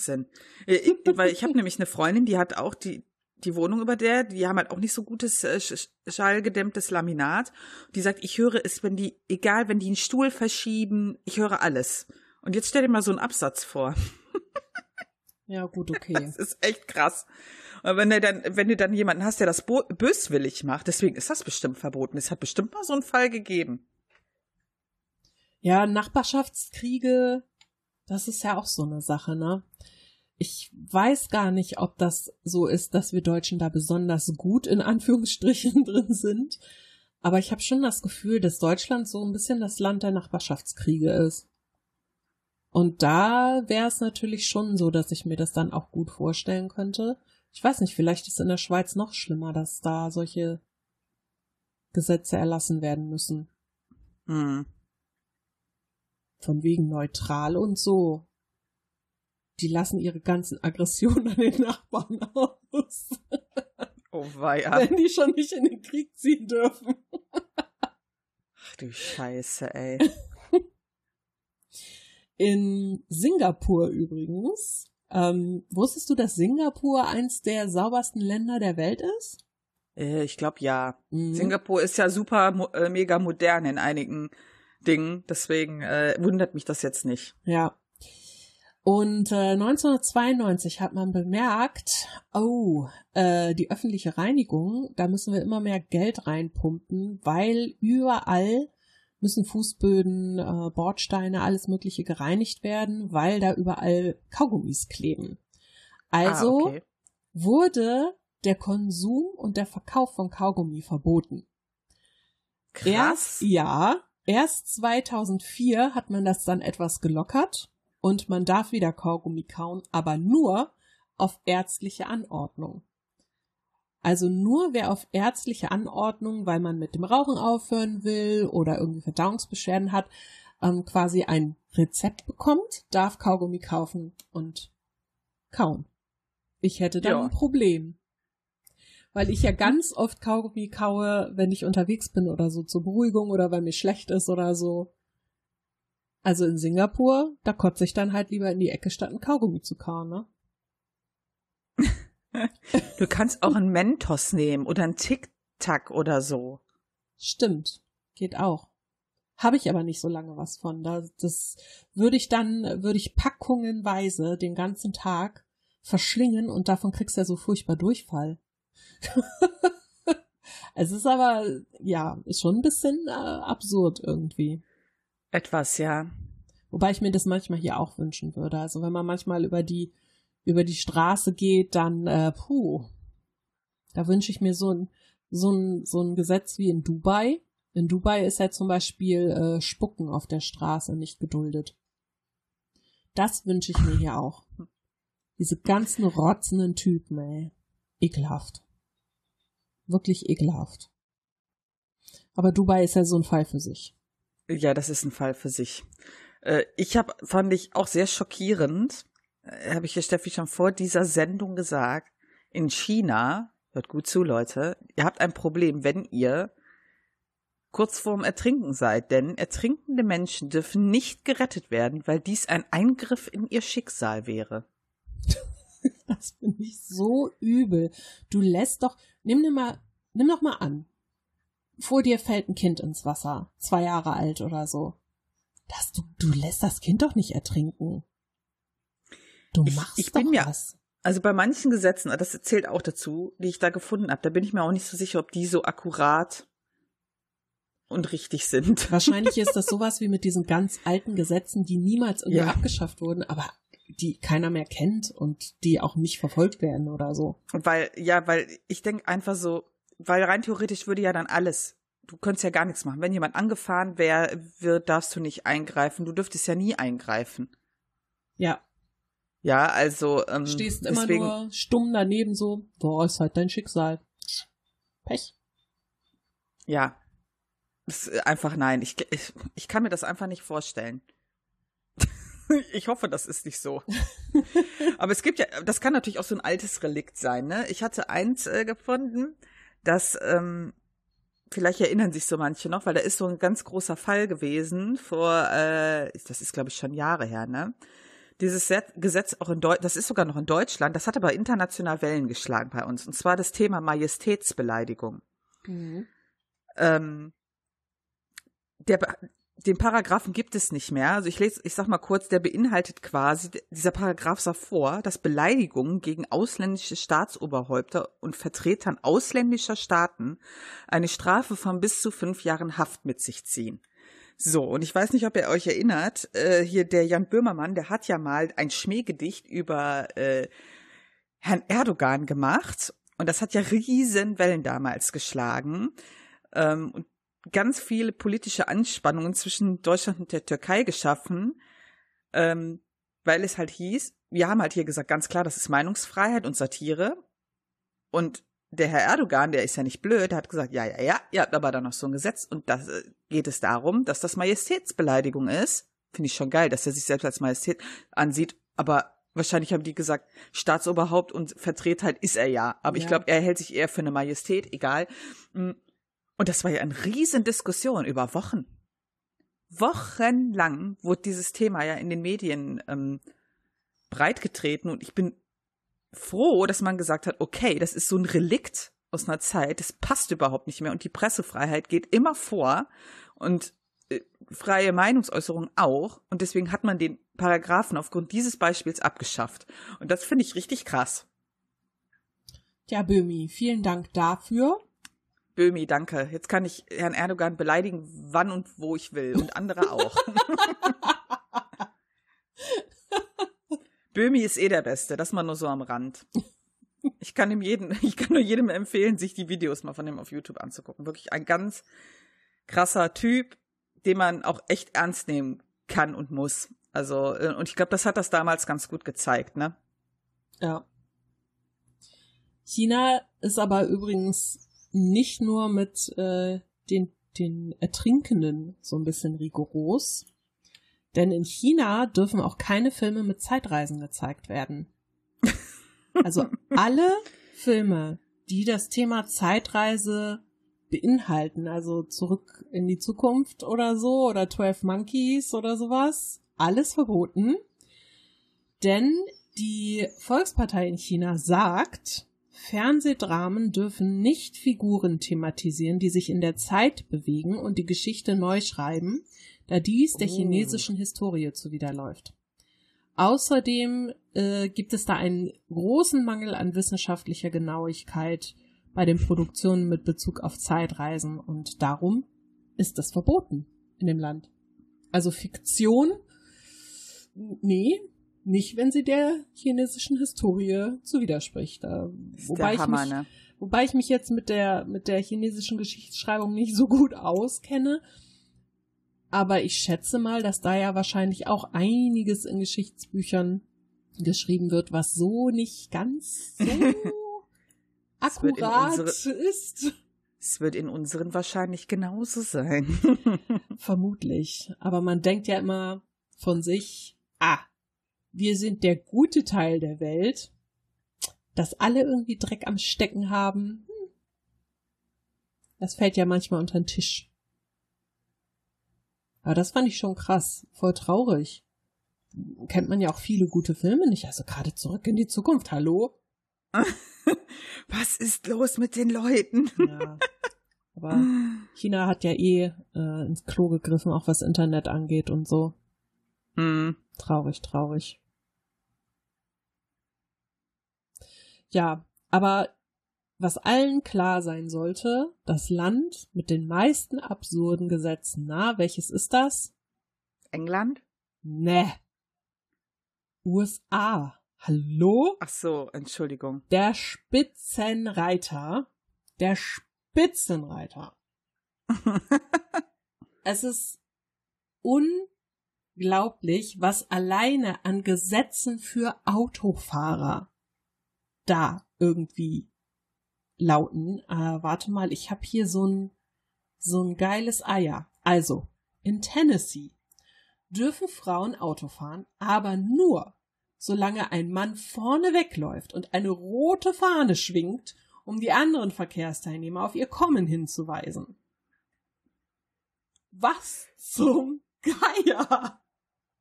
Äh, ich, weil ich habe nämlich eine Freundin, die hat auch die die Wohnung über der, die haben halt auch nicht so gutes äh, schallgedämmtes Laminat. Die sagt, ich höre es, wenn die, egal, wenn die einen Stuhl verschieben, ich höre alles. Und jetzt stell dir mal so einen Absatz vor. Ja, gut, okay. Das ist echt krass. Und wenn du dann, wenn du dann jemanden hast, der das böswillig macht, deswegen ist das bestimmt verboten. Es hat bestimmt mal so einen Fall gegeben. Ja, Nachbarschaftskriege, das ist ja auch so eine Sache, ne? Ich weiß gar nicht, ob das so ist, dass wir Deutschen da besonders gut in Anführungsstrichen drin sind. Aber ich habe schon das Gefühl, dass Deutschland so ein bisschen das Land der Nachbarschaftskriege ist. Und da wäre es natürlich schon so, dass ich mir das dann auch gut vorstellen könnte. Ich weiß nicht, vielleicht ist in der Schweiz noch schlimmer, dass da solche Gesetze erlassen werden müssen. Hm. Von wegen neutral und so. Die lassen ihre ganzen Aggressionen an den Nachbarn aus. Oh weia. Wenn die schon nicht in den Krieg ziehen dürfen. Ach du Scheiße, ey. In Singapur übrigens. Ähm, wusstest du, dass Singapur eins der saubersten Länder der Welt ist? Äh, Ich glaube ja. Mhm. Singapur ist ja super äh, mega modern in einigen Dingen, deswegen äh, wundert mich das jetzt nicht. Ja. Und äh, 1992 hat man bemerkt, oh, äh, die öffentliche Reinigung, da müssen wir immer mehr Geld reinpumpen, weil überall müssen Fußböden, äh, Bordsteine, alles Mögliche gereinigt werden, weil da überall Kaugummis kleben. Also ah, okay. wurde der Konsum und der Verkauf von Kaugummi verboten. krass. Erst, ja, erst 2004 hat man das dann etwas gelockert und man darf wieder Kaugummi kauen, aber nur auf ärztliche Anordnung. Also nur wer auf ärztliche Anordnung, weil man mit dem Rauchen aufhören will oder irgendwie Verdauungsbeschwerden hat, ähm, quasi ein Rezept bekommt, darf Kaugummi kaufen und kauen. Ich hätte dann Ja. ein Problem. Weil ich ja ganz oft Kaugummi kaue, wenn ich unterwegs bin oder so zur Beruhigung oder weil mir schlecht ist oder so. Also in Singapur, da kotze ich dann halt lieber in die Ecke, statt ein Kaugummi zu kauen, ne? Du kannst auch einen Mentos nehmen oder einen Tic-Tac oder so. Stimmt. Geht auch. Habe ich aber nicht so lange was von. Da, das würde ich dann, würde ich packungenweise den ganzen Tag verschlingen und davon kriegst du ja so furchtbar Durchfall. es ist aber, ja, ist schon ein bisschen äh, absurd irgendwie. Etwas, ja. Wobei ich mir das manchmal hier auch wünschen würde. Also wenn man manchmal über die, über die Straße geht, dann, äh, puh, da wünsche ich mir so ein, so ein, so ein Gesetz wie in Dubai. In Dubai ist ja zum Beispiel äh, Spucken auf der Straße nicht geduldet. Das wünsche ich mir hier auch. Diese ganzen rotzenden Typen, ey. Ekelhaft. Wirklich ekelhaft. Aber Dubai ist ja so ein Fall für sich. Ja, das ist ein Fall für sich. Äh, ich habe, fand ich auch sehr schockierend, äh, habe ich ja Steffi schon vor dieser Sendung gesagt, in China, hört gut zu, Leute, ihr habt ein Problem, wenn ihr kurz vorm Ertrinken seid, denn ertrinkende Menschen dürfen nicht gerettet werden, weil dies ein Eingriff in ihr Schicksal wäre. Das finde ich so übel. Du lässt doch, nimm dir mal, nimm doch mal an. Vor dir fällt ein Kind ins Wasser, zwei Jahre alt oder so. Das, du, du lässt das Kind doch nicht ertrinken. Du Ich- machst ich doch bin mir- was. Also bei manchen Gesetzen, das zählt auch dazu, die ich da gefunden habe, da bin ich mir auch nicht so sicher, ob die so akkurat und richtig sind. Wahrscheinlich ist das sowas wie mit diesen ganz alten Gesetzen, die niemals irgendwie Ja. abgeschafft wurden, aber die keiner mehr kennt und die auch nicht verfolgt werden oder so. Weil, ja, weil ich denke einfach so, weil rein theoretisch würde ja dann alles, du könntest ja gar nichts machen. Wenn jemand angefahren wär, wird, darfst du nicht eingreifen. Du dürftest ja nie eingreifen. Ja, Ja, also ähm, stehst immer deswegen, nur stumm daneben so, boah, ist halt dein Schicksal. Pech. ja, das ist einfach nein. Ich, ich, ich kann mir das einfach nicht vorstellen. ich hoffe, das ist nicht so. Aber es gibt ja, das kann natürlich auch so ein altes Relikt sein. Ne? Ich hatte eins äh, gefunden, das ähm, vielleicht erinnern sich so manche noch, weil da ist so ein ganz großer Fall gewesen vor, äh, das ist glaube ich schon Jahre her, ne? Dieses Set- Gesetz auch in Deutschland, das ist sogar noch in Deutschland, das hat aber international Wellen geschlagen bei uns. Und zwar das Thema Majestätsbeleidigung. Mhm. Ähm, der, den Paragraphen gibt es nicht mehr. Also ich lese, ich sag mal kurz, der beinhaltet quasi, dieser Paragraph sah vor, dass Beleidigungen gegen ausländische Staatsoberhäupter und Vertretern ausländischer Staaten eine Strafe von bis zu fünf Jahren Haft mit sich ziehen. So, und ich weiß nicht, ob ihr euch erinnert, äh, hier der Jan Böhmermann, der hat ja mal ein Schmähgedicht über äh, Herrn Erdogan gemacht. Und das hat ja riesen Wellen damals geschlagen. Ähm, und ganz viele politische Anspannungen zwischen Deutschland und der Türkei geschaffen, ähm, weil es halt hieß, wir haben halt hier gesagt, ganz klar, das ist Meinungsfreiheit und Satire. Und der Herr Erdogan, der ist ja nicht blöd, der hat gesagt, ja, ja, ja, ihr habt aber da noch so ein Gesetz und da äh, geht es darum, dass das Majestätsbeleidigung ist. Finde ich schon geil, dass er sich selbst als Majestät ansieht, aber wahrscheinlich haben die gesagt, Staatsoberhaupt und Vertretheit ist er ja, aber ja. ich glaube, er hält sich eher für eine Majestät, egal. Und das war ja eine riesen Diskussion über Wochen. Wochenlang wurde dieses Thema ja in den Medien ähm, breitgetreten und ich bin froh, dass man gesagt hat, okay, das ist so ein Relikt aus einer Zeit, das passt überhaupt nicht mehr und die Pressefreiheit geht immer vor und äh, freie Meinungsäußerung auch und deswegen hat man den Paragraphen aufgrund dieses Beispiels abgeschafft und das finde ich richtig krass. Ja, Böhmi, vielen Dank dafür. Böhmi, danke. Jetzt kann ich Herrn Erdogan beleidigen, wann und wo ich will und andere auch. Böhmi ist eh der Beste, das mal nur so am Rand. Ich kann ihm jeden, ich kann nur jedem empfehlen, sich die Videos mal von ihm auf YouTube anzugucken. Wirklich ein ganz krasser Typ, den man auch echt ernst nehmen kann und muss. Also, äh, und ich glaube, das hat das damals ganz gut gezeigt, ne? Ja. China ist aber übrigens nicht nur mit äh, den, den Ertrinkenden so ein bisschen rigoros, denn in China dürfen auch keine Filme mit Zeitreisen gezeigt werden. Also alle Filme, die das Thema Zeitreise beinhalten, also zurück in die Zukunft oder so, oder 12 Monkeys oder sowas, alles verboten. Denn die Volkspartei in China sagt, Fernsehdramen dürfen nicht Figuren thematisieren, die sich in der Zeit bewegen und die Geschichte neu schreiben, da dies der oh. chinesischen Historie zuwiderläuft. Außerdem äh, gibt es da einen großen Mangel an wissenschaftlicher Genauigkeit bei den Produktionen mit Bezug auf Zeitreisen und darum ist das verboten in dem Land. Also Fiktion, nee, nicht, wenn sie der chinesischen Historie zuwiderspricht. Da, wobei, Hammer, ich mich, ne? wobei ich mich jetzt mit der, mit der chinesischen Geschichtsschreibung nicht so gut auskenne. Aber ich schätze mal, dass da ja wahrscheinlich auch einiges in Geschichtsbüchern geschrieben wird, was so nicht ganz so akkurat unsere, ist. Es wird in unseren wahrscheinlich genauso sein. Vermutlich. Aber man denkt ja immer von sich, ah, wir sind der gute Teil der Welt, dass alle irgendwie Dreck am Stecken haben. Hm. Das fällt ja manchmal unter den Tisch. Aber das fand ich schon krass, voll traurig. Kennt man ja auch viele gute Filme nicht, also gerade zurück in die Zukunft, hallo? Was ist los mit den Leuten? ja. Aber China hat ja eh äh, ins Klo gegriffen, auch was Internet angeht und so. Mhm. Traurig, traurig. Ja, aber was allen klar sein sollte, das Land mit den meisten absurden Gesetzen. Na, welches ist das? England? Ne. USA. Hallo? Ach so, Entschuldigung. Der Spitzenreiter. Der Spitzenreiter. es ist unglaublich, was alleine an Gesetzen für Autofahrer da irgendwie lauten. Äh, warte mal, ich habe hier so ein so ein geiles Eier. Also, in Tennessee dürfen Frauen Auto fahren, aber nur, solange ein Mann vorne wegläuft und eine rote Fahne schwingt, um die anderen Verkehrsteilnehmer auf ihr Kommen hinzuweisen. Was zum Geier?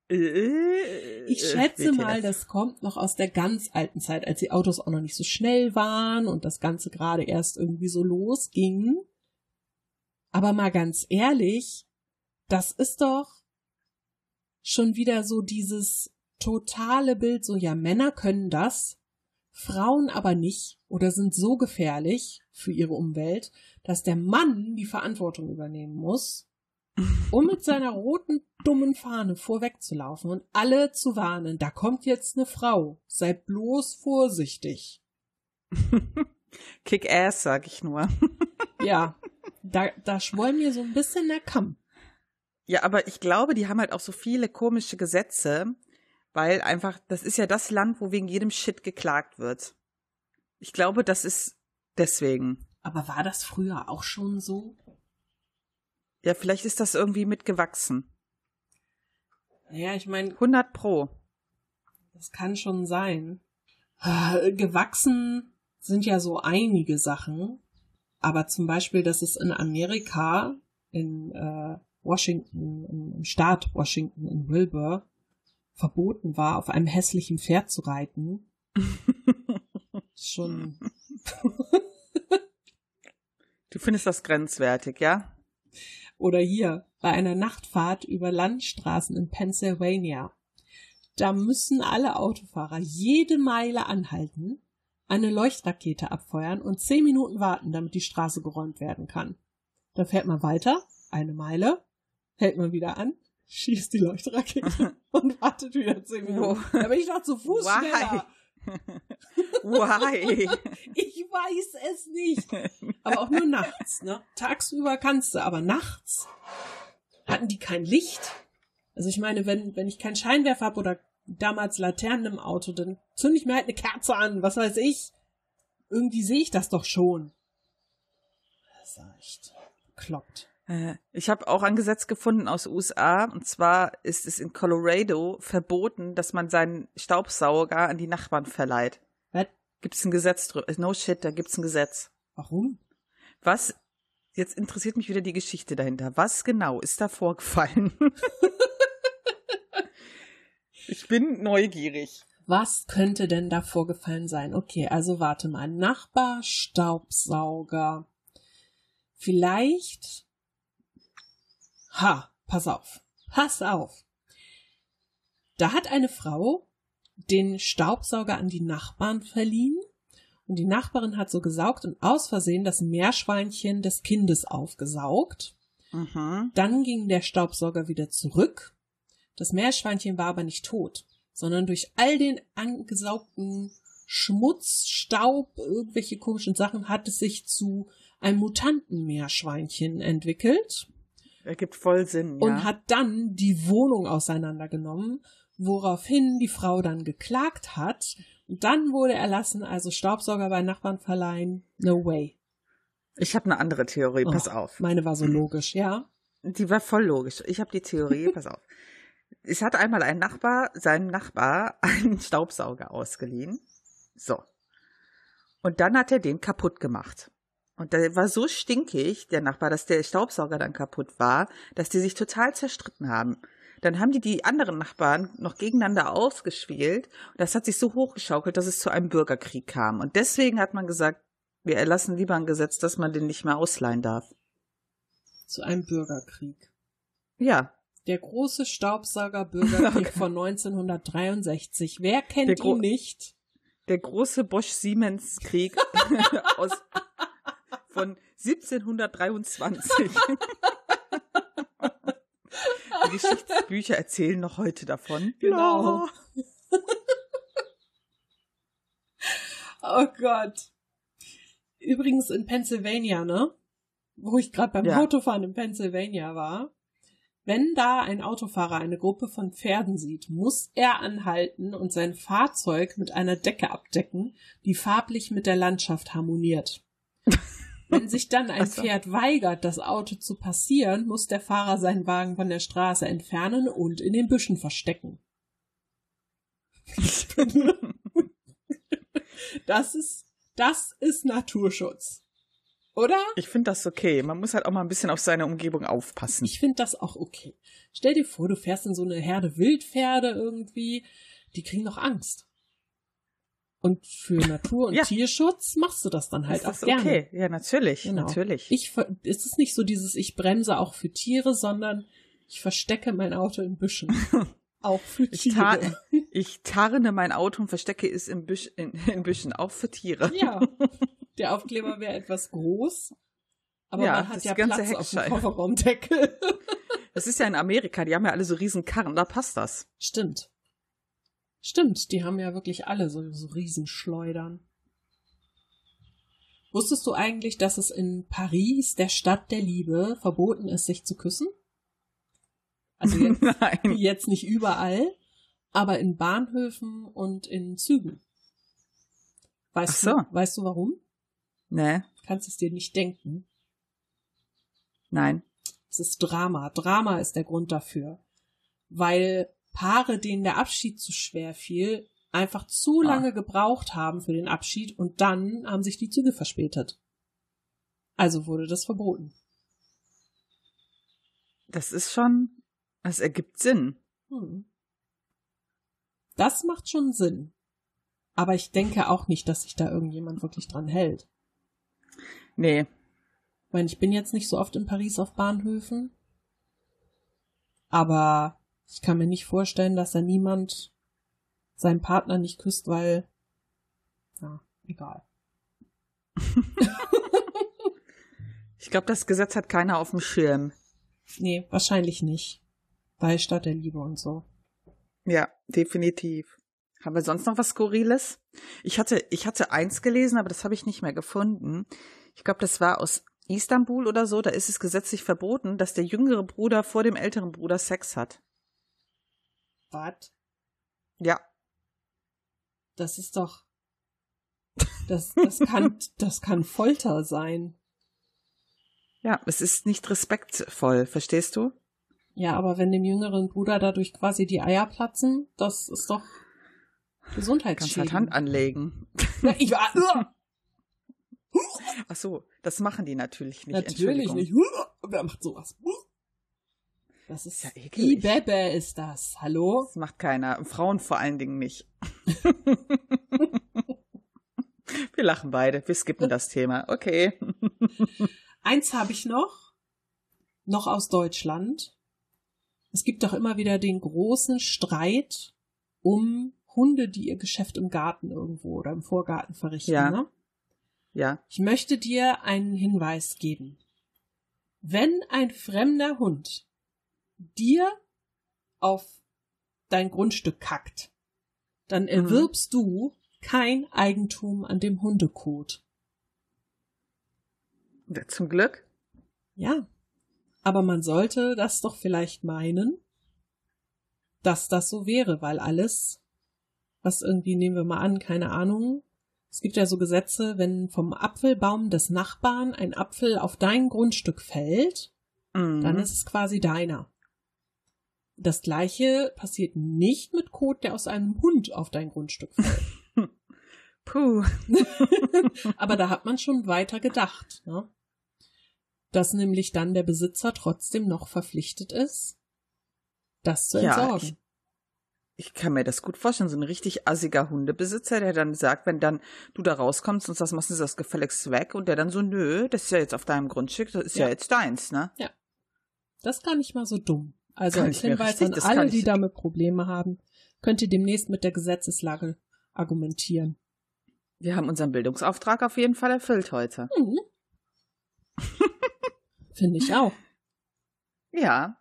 Äh, ich schätze mal, das kommt noch aus der ganz alten Zeit, als die Autos auch noch nicht so schnell waren und das Ganze gerade erst irgendwie so losging. Aber mal ganz ehrlich, das ist doch schon wieder so dieses totale Bild, so ja, Männer können das, Frauen aber nicht oder sind so gefährlich für ihre Umwelt, dass der Mann die Verantwortung übernehmen muss um mit seiner roten, dummen Fahne vorwegzulaufen und alle zu warnen, da kommt jetzt eine Frau, sei bloß vorsichtig. Kick ass, sag ich nur. ja, da, da schwoll mir so ein bisschen der Kamm. Ja, aber ich glaube, die haben halt auch so viele komische Gesetze, weil einfach, das ist ja das Land, wo wegen jedem Shit geklagt wird. Ich glaube, das ist Deswegen. Aber war das früher auch schon so? Ja, vielleicht ist das irgendwie mitgewachsen. Naja, ich meine, 100 Pro. das kann schon sein. Äh, Gewachsen sind ja so einige Sachen. Aber zum Beispiel, dass es in Amerika, in äh, Washington, im im Staat Washington, in Wilbur, verboten war, auf einem hässlichen Pferd zu reiten. Ist Schon Du findest das grenzwertig, ja? Oder hier bei einer Nachtfahrt über Landstraßen in Pennsylvania. Da müssen alle Autofahrer jede Meile anhalten, eine Leuchtrakete abfeuern und zehn Minuten warten, damit die Straße geräumt werden kann. Dann fährt man weiter, eine Meile, hält man wieder an, schießt die Leuchtrakete und wartet wieder zehn Minuten. Da bin ich doch zu Fuß Why? schneller. Why? Ich weiß es nicht. Aber auch nur nachts, ne? Tagsüber kannst du, aber nachts hatten die kein Licht. Also ich meine, wenn, wenn ich keinen Scheinwerfer habe oder damals Laternen im Auto, dann zünde ich mir halt eine Kerze an, was weiß ich. Irgendwie sehe ich das doch schon. Das ist echt bekloppt. Äh, Ich habe auch ein Gesetz gefunden aus USA und zwar ist es in Colorado verboten, dass man seinen Staubsauger an die Nachbarn verleiht. Was? Gibt es ein Gesetz drüber? No shit, da gibt's ein Gesetz. Warum? Was? Jetzt interessiert mich wieder die Geschichte dahinter. Was genau ist da vorgefallen? ich bin neugierig. Was könnte denn da vorgefallen sein? Okay, also warte mal. Nachbar, Staubsauger. Vielleicht. Ha, pass auf. Pass auf. Da hat eine Frau den Staubsauger an die Nachbarn verliehen und die Nachbarin hat so gesaugt und aus Versehen das Meerschweinchen des Kindes aufgesaugt. Mhm. Dann ging der Staubsauger wieder zurück. Das Meerschweinchen war aber nicht tot, sondern durch all den angesaugten Schmutz, Staub, irgendwelche komischen Sachen hat es sich zu einem mutanten Meerschweinchen entwickelt Ergibt voll Sinn, ja. und hat dann die Wohnung auseinandergenommen, woraufhin die Frau dann geklagt hat. Und dann wurde erlassen, also Staubsauger bei Nachbarn verleihen, no way. ich habe eine andere Theorie, pass Oh, auf. Meine war so logisch, ja. Die war voll logisch. Ich habe die Theorie, pass auf. Es hat einmal ein Nachbar seinem Nachbar einen Staubsauger ausgeliehen. So. Und dann hat er den kaputt gemacht. Und der war so stinkig, der Nachbar, dass der Staubsauger dann kaputt war, dass die sich total zerstritten haben. Dann haben die die anderen Nachbarn noch gegeneinander ausgespielt. Und das hat sich so hochgeschaukelt, dass es zu einem Bürgerkrieg kam. Und deswegen hat man gesagt, wir erlassen lieber ein Gesetz, dass man den nicht mehr ausleihen darf. Zu einem Bürgerkrieg. Ja, Der große Staubsauger-Bürgerkrieg von 1963. Wer kennt ihn nicht? Der große Bosch-Siemens-Krieg aus von 1723. Die Geschichtsbücher erzählen noch heute davon. Genau. Oh Gott. Übrigens in Pennsylvania, ne? Wo ich gerade beim Ja. Autofahren in Pennsylvania war. Wenn da ein Autofahrer eine Gruppe von Pferden sieht, muss er anhalten und sein Fahrzeug mit einer Decke abdecken, die farblich mit der Landschaft harmoniert. Wenn sich dann ein so. Pferd weigert, das Auto zu passieren, muss der Fahrer seinen Wagen von der Straße entfernen und in den Büschen verstecken. Das ist, das ist Naturschutz. Oder? Ich finde das okay. Man muss halt auch mal ein bisschen auf seine Umgebung aufpassen. Ich finde das auch okay. Stell dir vor, du fährst in so eine Herde Wildpferde irgendwie, die kriegen doch Angst. Und für Natur- und Ja. Tierschutz machst du das dann halt ist auch das gerne. okay? Ja, natürlich, Genau. natürlich. Ich, ver- es ist nicht so dieses, ich bremse auch für Tiere, sondern ich verstecke mein Auto in Büschen. auch für Ich, ta Tiere. ich tarne mein Auto und verstecke es in, Büsch in, in Büschen, auch für Tiere. Ja, der Aufkleber wäre etwas groß, aber Ja, man das hat ja ganze Platz auf dem. Kofferraumdeckel. Das ist ja in Amerika, die haben ja alle so riesen Karren, da passt das. Stimmt. Stimmt, die haben ja wirklich alle so, so Riesenschleudern. Wusstest du eigentlich, dass es in Paris, der Stadt der Liebe, verboten ist, sich zu küssen? Also jetzt, jetzt nicht überall, aber in Bahnhöfen und in Zügen. Weißt, Ach so. du, weißt du warum? Ne? Kannst es dir nicht denken. Nein. Es ist Drama. Drama ist der Grund dafür. Weil Paare, denen der Abschied zu schwer fiel, einfach zu Ah. lange gebraucht haben für den Abschied und dann haben sich die Züge verspätet. Also wurde das verboten. Das ist schon, das ergibt Sinn. Hm. Das macht schon Sinn. Aber ich denke auch nicht, dass sich da irgendjemand wirklich dran hält. Nee. Ich meine, ich bin jetzt nicht so oft in Paris auf Bahnhöfen. Aber ich kann mir nicht vorstellen, dass da niemand seinen Partner nicht küsst, weil. Ja, egal. Ich glaube, das Gesetz hat keiner auf dem Schirm. Nee, wahrscheinlich nicht. Bei Stadt der Liebe und so. Ja, definitiv. Haben wir sonst noch was Skurriles? Ich hatte, ich hatte eins gelesen, aber das habe ich nicht mehr gefunden. Ich glaube, das war aus Istanbul oder so. Da ist es gesetzlich verboten, dass der jüngere Bruder vor dem älteren Bruder Sex hat. Was? Ja, Das ist doch. Das, das kann, das kann Folter sein. ja, es ist nicht respektvoll, verstehst du? Ja, aber wenn dem jüngeren Bruder dadurch quasi die Eier platzen, das ist doch Kannst halt Gesundheitsschädigend. Hand anlegen. Ja, ich war, Ach so, das machen die natürlich nicht. Natürlich nicht. Wer macht sowas? Das ist Ja, eklig. Ibebe ist das. Hallo? Das macht keiner. Frauen vor allen Dingen nicht. Wir lachen beide. Wir skippen das Thema. Okay. Eins habe ich noch. Noch aus Deutschland. Es gibt doch immer wieder den großen Streit um Hunde, die ihr Geschäft im Garten irgendwo oder im Vorgarten verrichten. Ja. Ne? Ja. Ich möchte dir einen Hinweis geben. Wenn ein fremder Hund dir auf dein Grundstück kackt, dann erwirbst du kein Eigentum an dem Hundekot. Zum Glück. Ja. Aber man sollte das doch vielleicht meinen, dass das so wäre, weil alles, was irgendwie, nehmen wir mal an, keine Ahnung, es gibt ja so Gesetze, wenn vom Apfelbaum des Nachbarn ein Apfel auf dein Grundstück fällt, Mhm. dann ist es quasi deiner. Das gleiche passiert nicht mit Kot, der aus einem Hund auf dein Grundstück fällt. Puh. Aber da hat man schon weiter gedacht, ne? Dass nämlich dann der Besitzer trotzdem noch verpflichtet ist, das zu Ja, entsorgen. ich, ich kann mir das gut vorstellen. So ein richtig assiger Hundebesitzer, der dann sagt, wenn dann du da rauskommst und sagst, machst du das gefälligst weg und der dann so, nö, das ist ja jetzt auf deinem Grundstück, das ist ja, Ja. jetzt deins, ne? Das ist gar nicht mal so dumm. Also als Hinweis an alle, die damit Probleme haben, könnt ihr demnächst mit der Gesetzeslage argumentieren. Wir haben unseren Bildungsauftrag auf jeden Fall erfüllt heute. Mhm. Finde ich auch. Ja.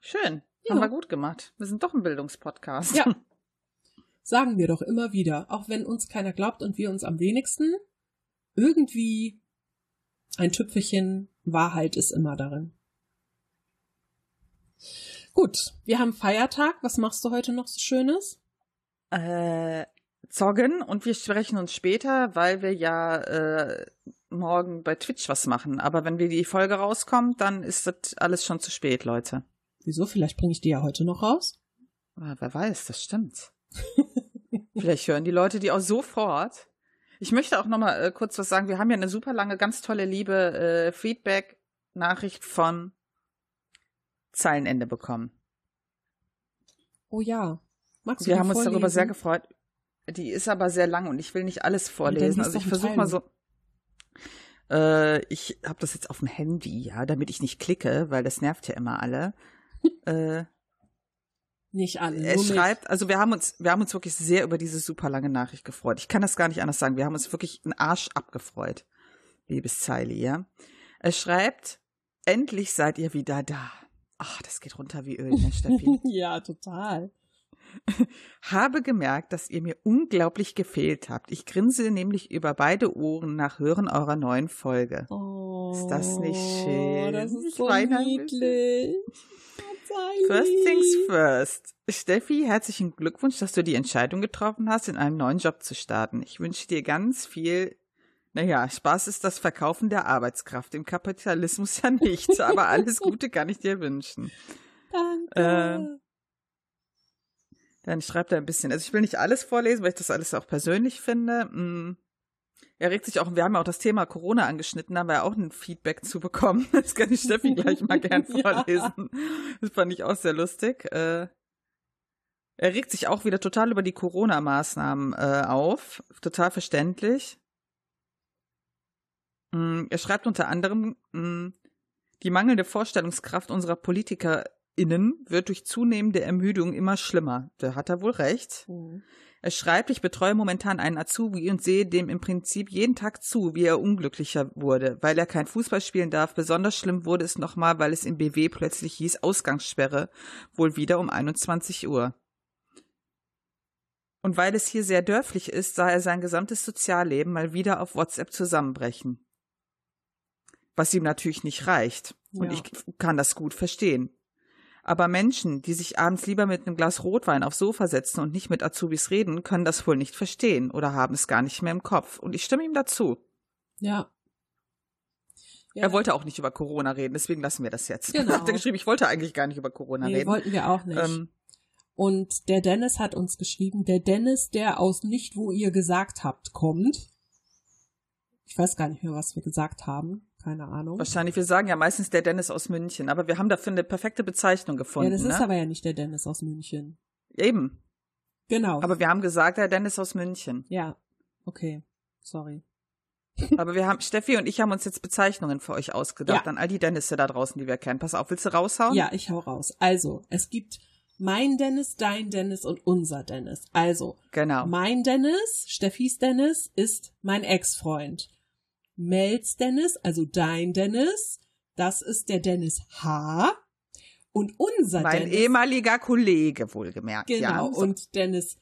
Schön. Ja. Haben wir gut gemacht. Wir sind doch ein Bildungspodcast. Ja. Sagen wir doch immer wieder, auch wenn uns keiner glaubt und wir uns am wenigsten, irgendwie ein Tüpfelchen Wahrheit ist immer darin. Gut, wir haben Feiertag. Was machst du heute noch so Schönes? äh, zoggen und wir sprechen uns später, weil wir ja äh, morgen bei Twitch was machen. Aber wenn wir die Folge rauskommt, dann ist das alles schon zu spät, Leute. Wieso? Vielleicht bringe ich die ja heute noch raus. Ah, wer weiß, das stimmt. Vielleicht hören die Leute die auch sofort. Ich möchte auch noch mal äh, kurz was sagen. Wir haben ja eine super lange, ganz tolle, liebe äh, Feedback-Nachricht von Zeilenende bekommen. Oh ja. Magst du Wir haben uns darüber vorlesen? sehr gefreut. Die ist aber sehr lang und ich will nicht alles vorlesen. Also ich versuche mal so. Äh, ich habe das jetzt auf dem Handy, ja, damit ich nicht klicke, weil das nervt ja immer alle. äh, Nicht alle. mich. schreibt, also wir haben uns, wir haben uns wirklich sehr über diese super lange Nachricht gefreut. Ich kann das gar nicht anders sagen. Wir haben uns wirklich einen Arsch abgefreut, liebes Zeili, ja. Er schreibt, endlich seid ihr wieder da. Ach, das geht runter wie Öl, ne, Steffi. ja, total. Habe gemerkt, dass ihr mir unglaublich gefehlt habt. Ich grinse nämlich über beide Ohren nach Hören eurer neuen Folge. Oh, Ist das nicht schön? Das ist so niedlich. First things first. Steffi, herzlichen Glückwunsch, dass du die Entscheidung getroffen hast, in einem neuen Job zu starten. Ich wünsche dir ganz viel Naja, Spaß ist das Verkaufen der Arbeitskraft. Im Kapitalismus ja nichts, aber alles Gute kann ich dir wünschen. Danke. Äh, Dann schreibt er ein bisschen. Also ich will nicht alles vorlesen, weil ich das alles auch persönlich finde. Mm. Er regt sich auch, wir haben ja auch das Thema Corona angeschnitten, da haben wir ja auch ein Feedback zu bekommen. Das kann ich Steffi gleich mal gern Ja. vorlesen. Das fand ich auch sehr lustig. Äh, er regt sich auch wieder total über die Corona-Maßnahmen äh, auf. Total verständlich. Mm, Er schreibt unter anderem, mm, die mangelnde Vorstellungskraft unserer PolitikerInnen wird durch zunehmende Ermüdung immer schlimmer. Da hat er wohl recht. Mhm. Er schreibt, ich betreue momentan einen Azubi und sehe dem im Prinzip jeden Tag zu, wie er unglücklicher wurde, weil er kein Fußball spielen darf. Besonders schlimm wurde es nochmal, weil es im BW plötzlich hieß Ausgangssperre, wohl wieder um 21 Uhr. Und weil es hier sehr dörflich ist, sah er sein gesamtes Sozialleben mal wieder auf WhatsApp zusammenbrechen. Was ihm natürlich nicht reicht. Und Ja. ich kann das gut verstehen. Aber Menschen, die sich abends lieber mit einem Glas Rotwein aufs Sofa setzen und nicht mit Azubis reden, können das wohl nicht verstehen oder haben es gar nicht mehr im Kopf. Und ich stimme ihm dazu. Ja. ja. Er wollte auch nicht über Corona reden, deswegen lassen wir das jetzt. Genau. Hat er geschrieben, ich wollte eigentlich gar nicht über Corona Nee, reden. wollten wir auch nicht. Ähm, Und der Dennis hat uns geschrieben, der Dennis, der aus nicht, wo ihr gesagt habt, kommt. Ich weiß gar nicht mehr, was wir gesagt haben. Keine Ahnung. wahrscheinlich, wir sagen ja meistens der Dennis aus München, aber wir haben dafür eine perfekte Bezeichnung Ja, gefunden. das ist ne? aber ja nicht der Dennis aus München. Eben. Genau. Aber wir haben gesagt, der Dennis aus München. ja. Okay. Sorry. Aber wir haben, Steffi und ich haben uns jetzt Bezeichnungen für euch ausgedacht, Ja. an all die Dennisse da draußen, die wir kennen. Pass auf, willst du raushauen? Ja, ich hau raus. Also, es gibt mein Dennis, dein Dennis und unser Dennis. Also, Genau. mein Dennis, Steffis Dennis, ist mein Ex-Freund. Mels Dennis, also dein Dennis, das ist der Dennis H. Und unser Mein Dennis. ehemaliger Kollege, wohlgemerkt. Genau, Ja. So. und Dennis,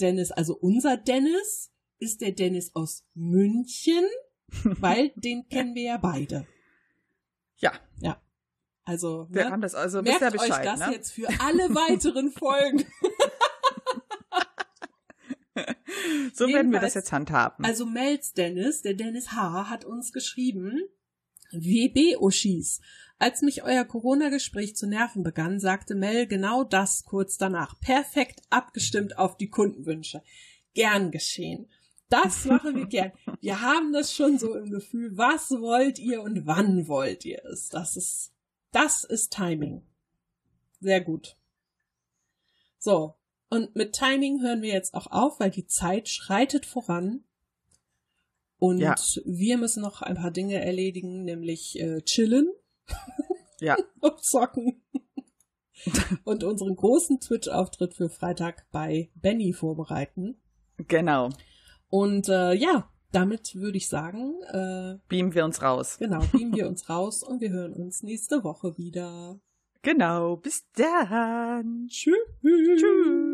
Dennis, also unser Dennis ist der Dennis aus München, weil den kennen wir ja beide. ja, Also, wir ne? haben das also merkt ihr Bescheid, euch das ne? jetzt für alle weiteren Folgen. So werden wir das jetzt handhaben. Also Mels Dennis, der Dennis H., hat uns geschrieben, WB-Uschis. Als mich euer Corona-Gespräch zu nerven begann, sagte Mel genau das kurz danach. Perfekt abgestimmt auf die Kundenwünsche. Gern geschehen. Das machen wir gern. Wir haben das schon so im Gefühl. Was wollt ihr und wann wollt ihr es? Das ist, das ist Timing. Sehr gut. So. Und mit Timing hören wir jetzt auch auf, weil die Zeit schreitet voran. Und Ja. wir müssen noch ein paar Dinge erledigen, nämlich äh, chillen ja, und zocken. und unseren großen Twitch-Auftritt für Freitag bei Benny vorbereiten. genau. Und äh, ja, damit würde ich sagen, äh, Beamen wir uns raus. genau, beamen wir uns raus und wir hören uns nächste Woche wieder. Genau. Bis dann. Tschüss. Tschüss.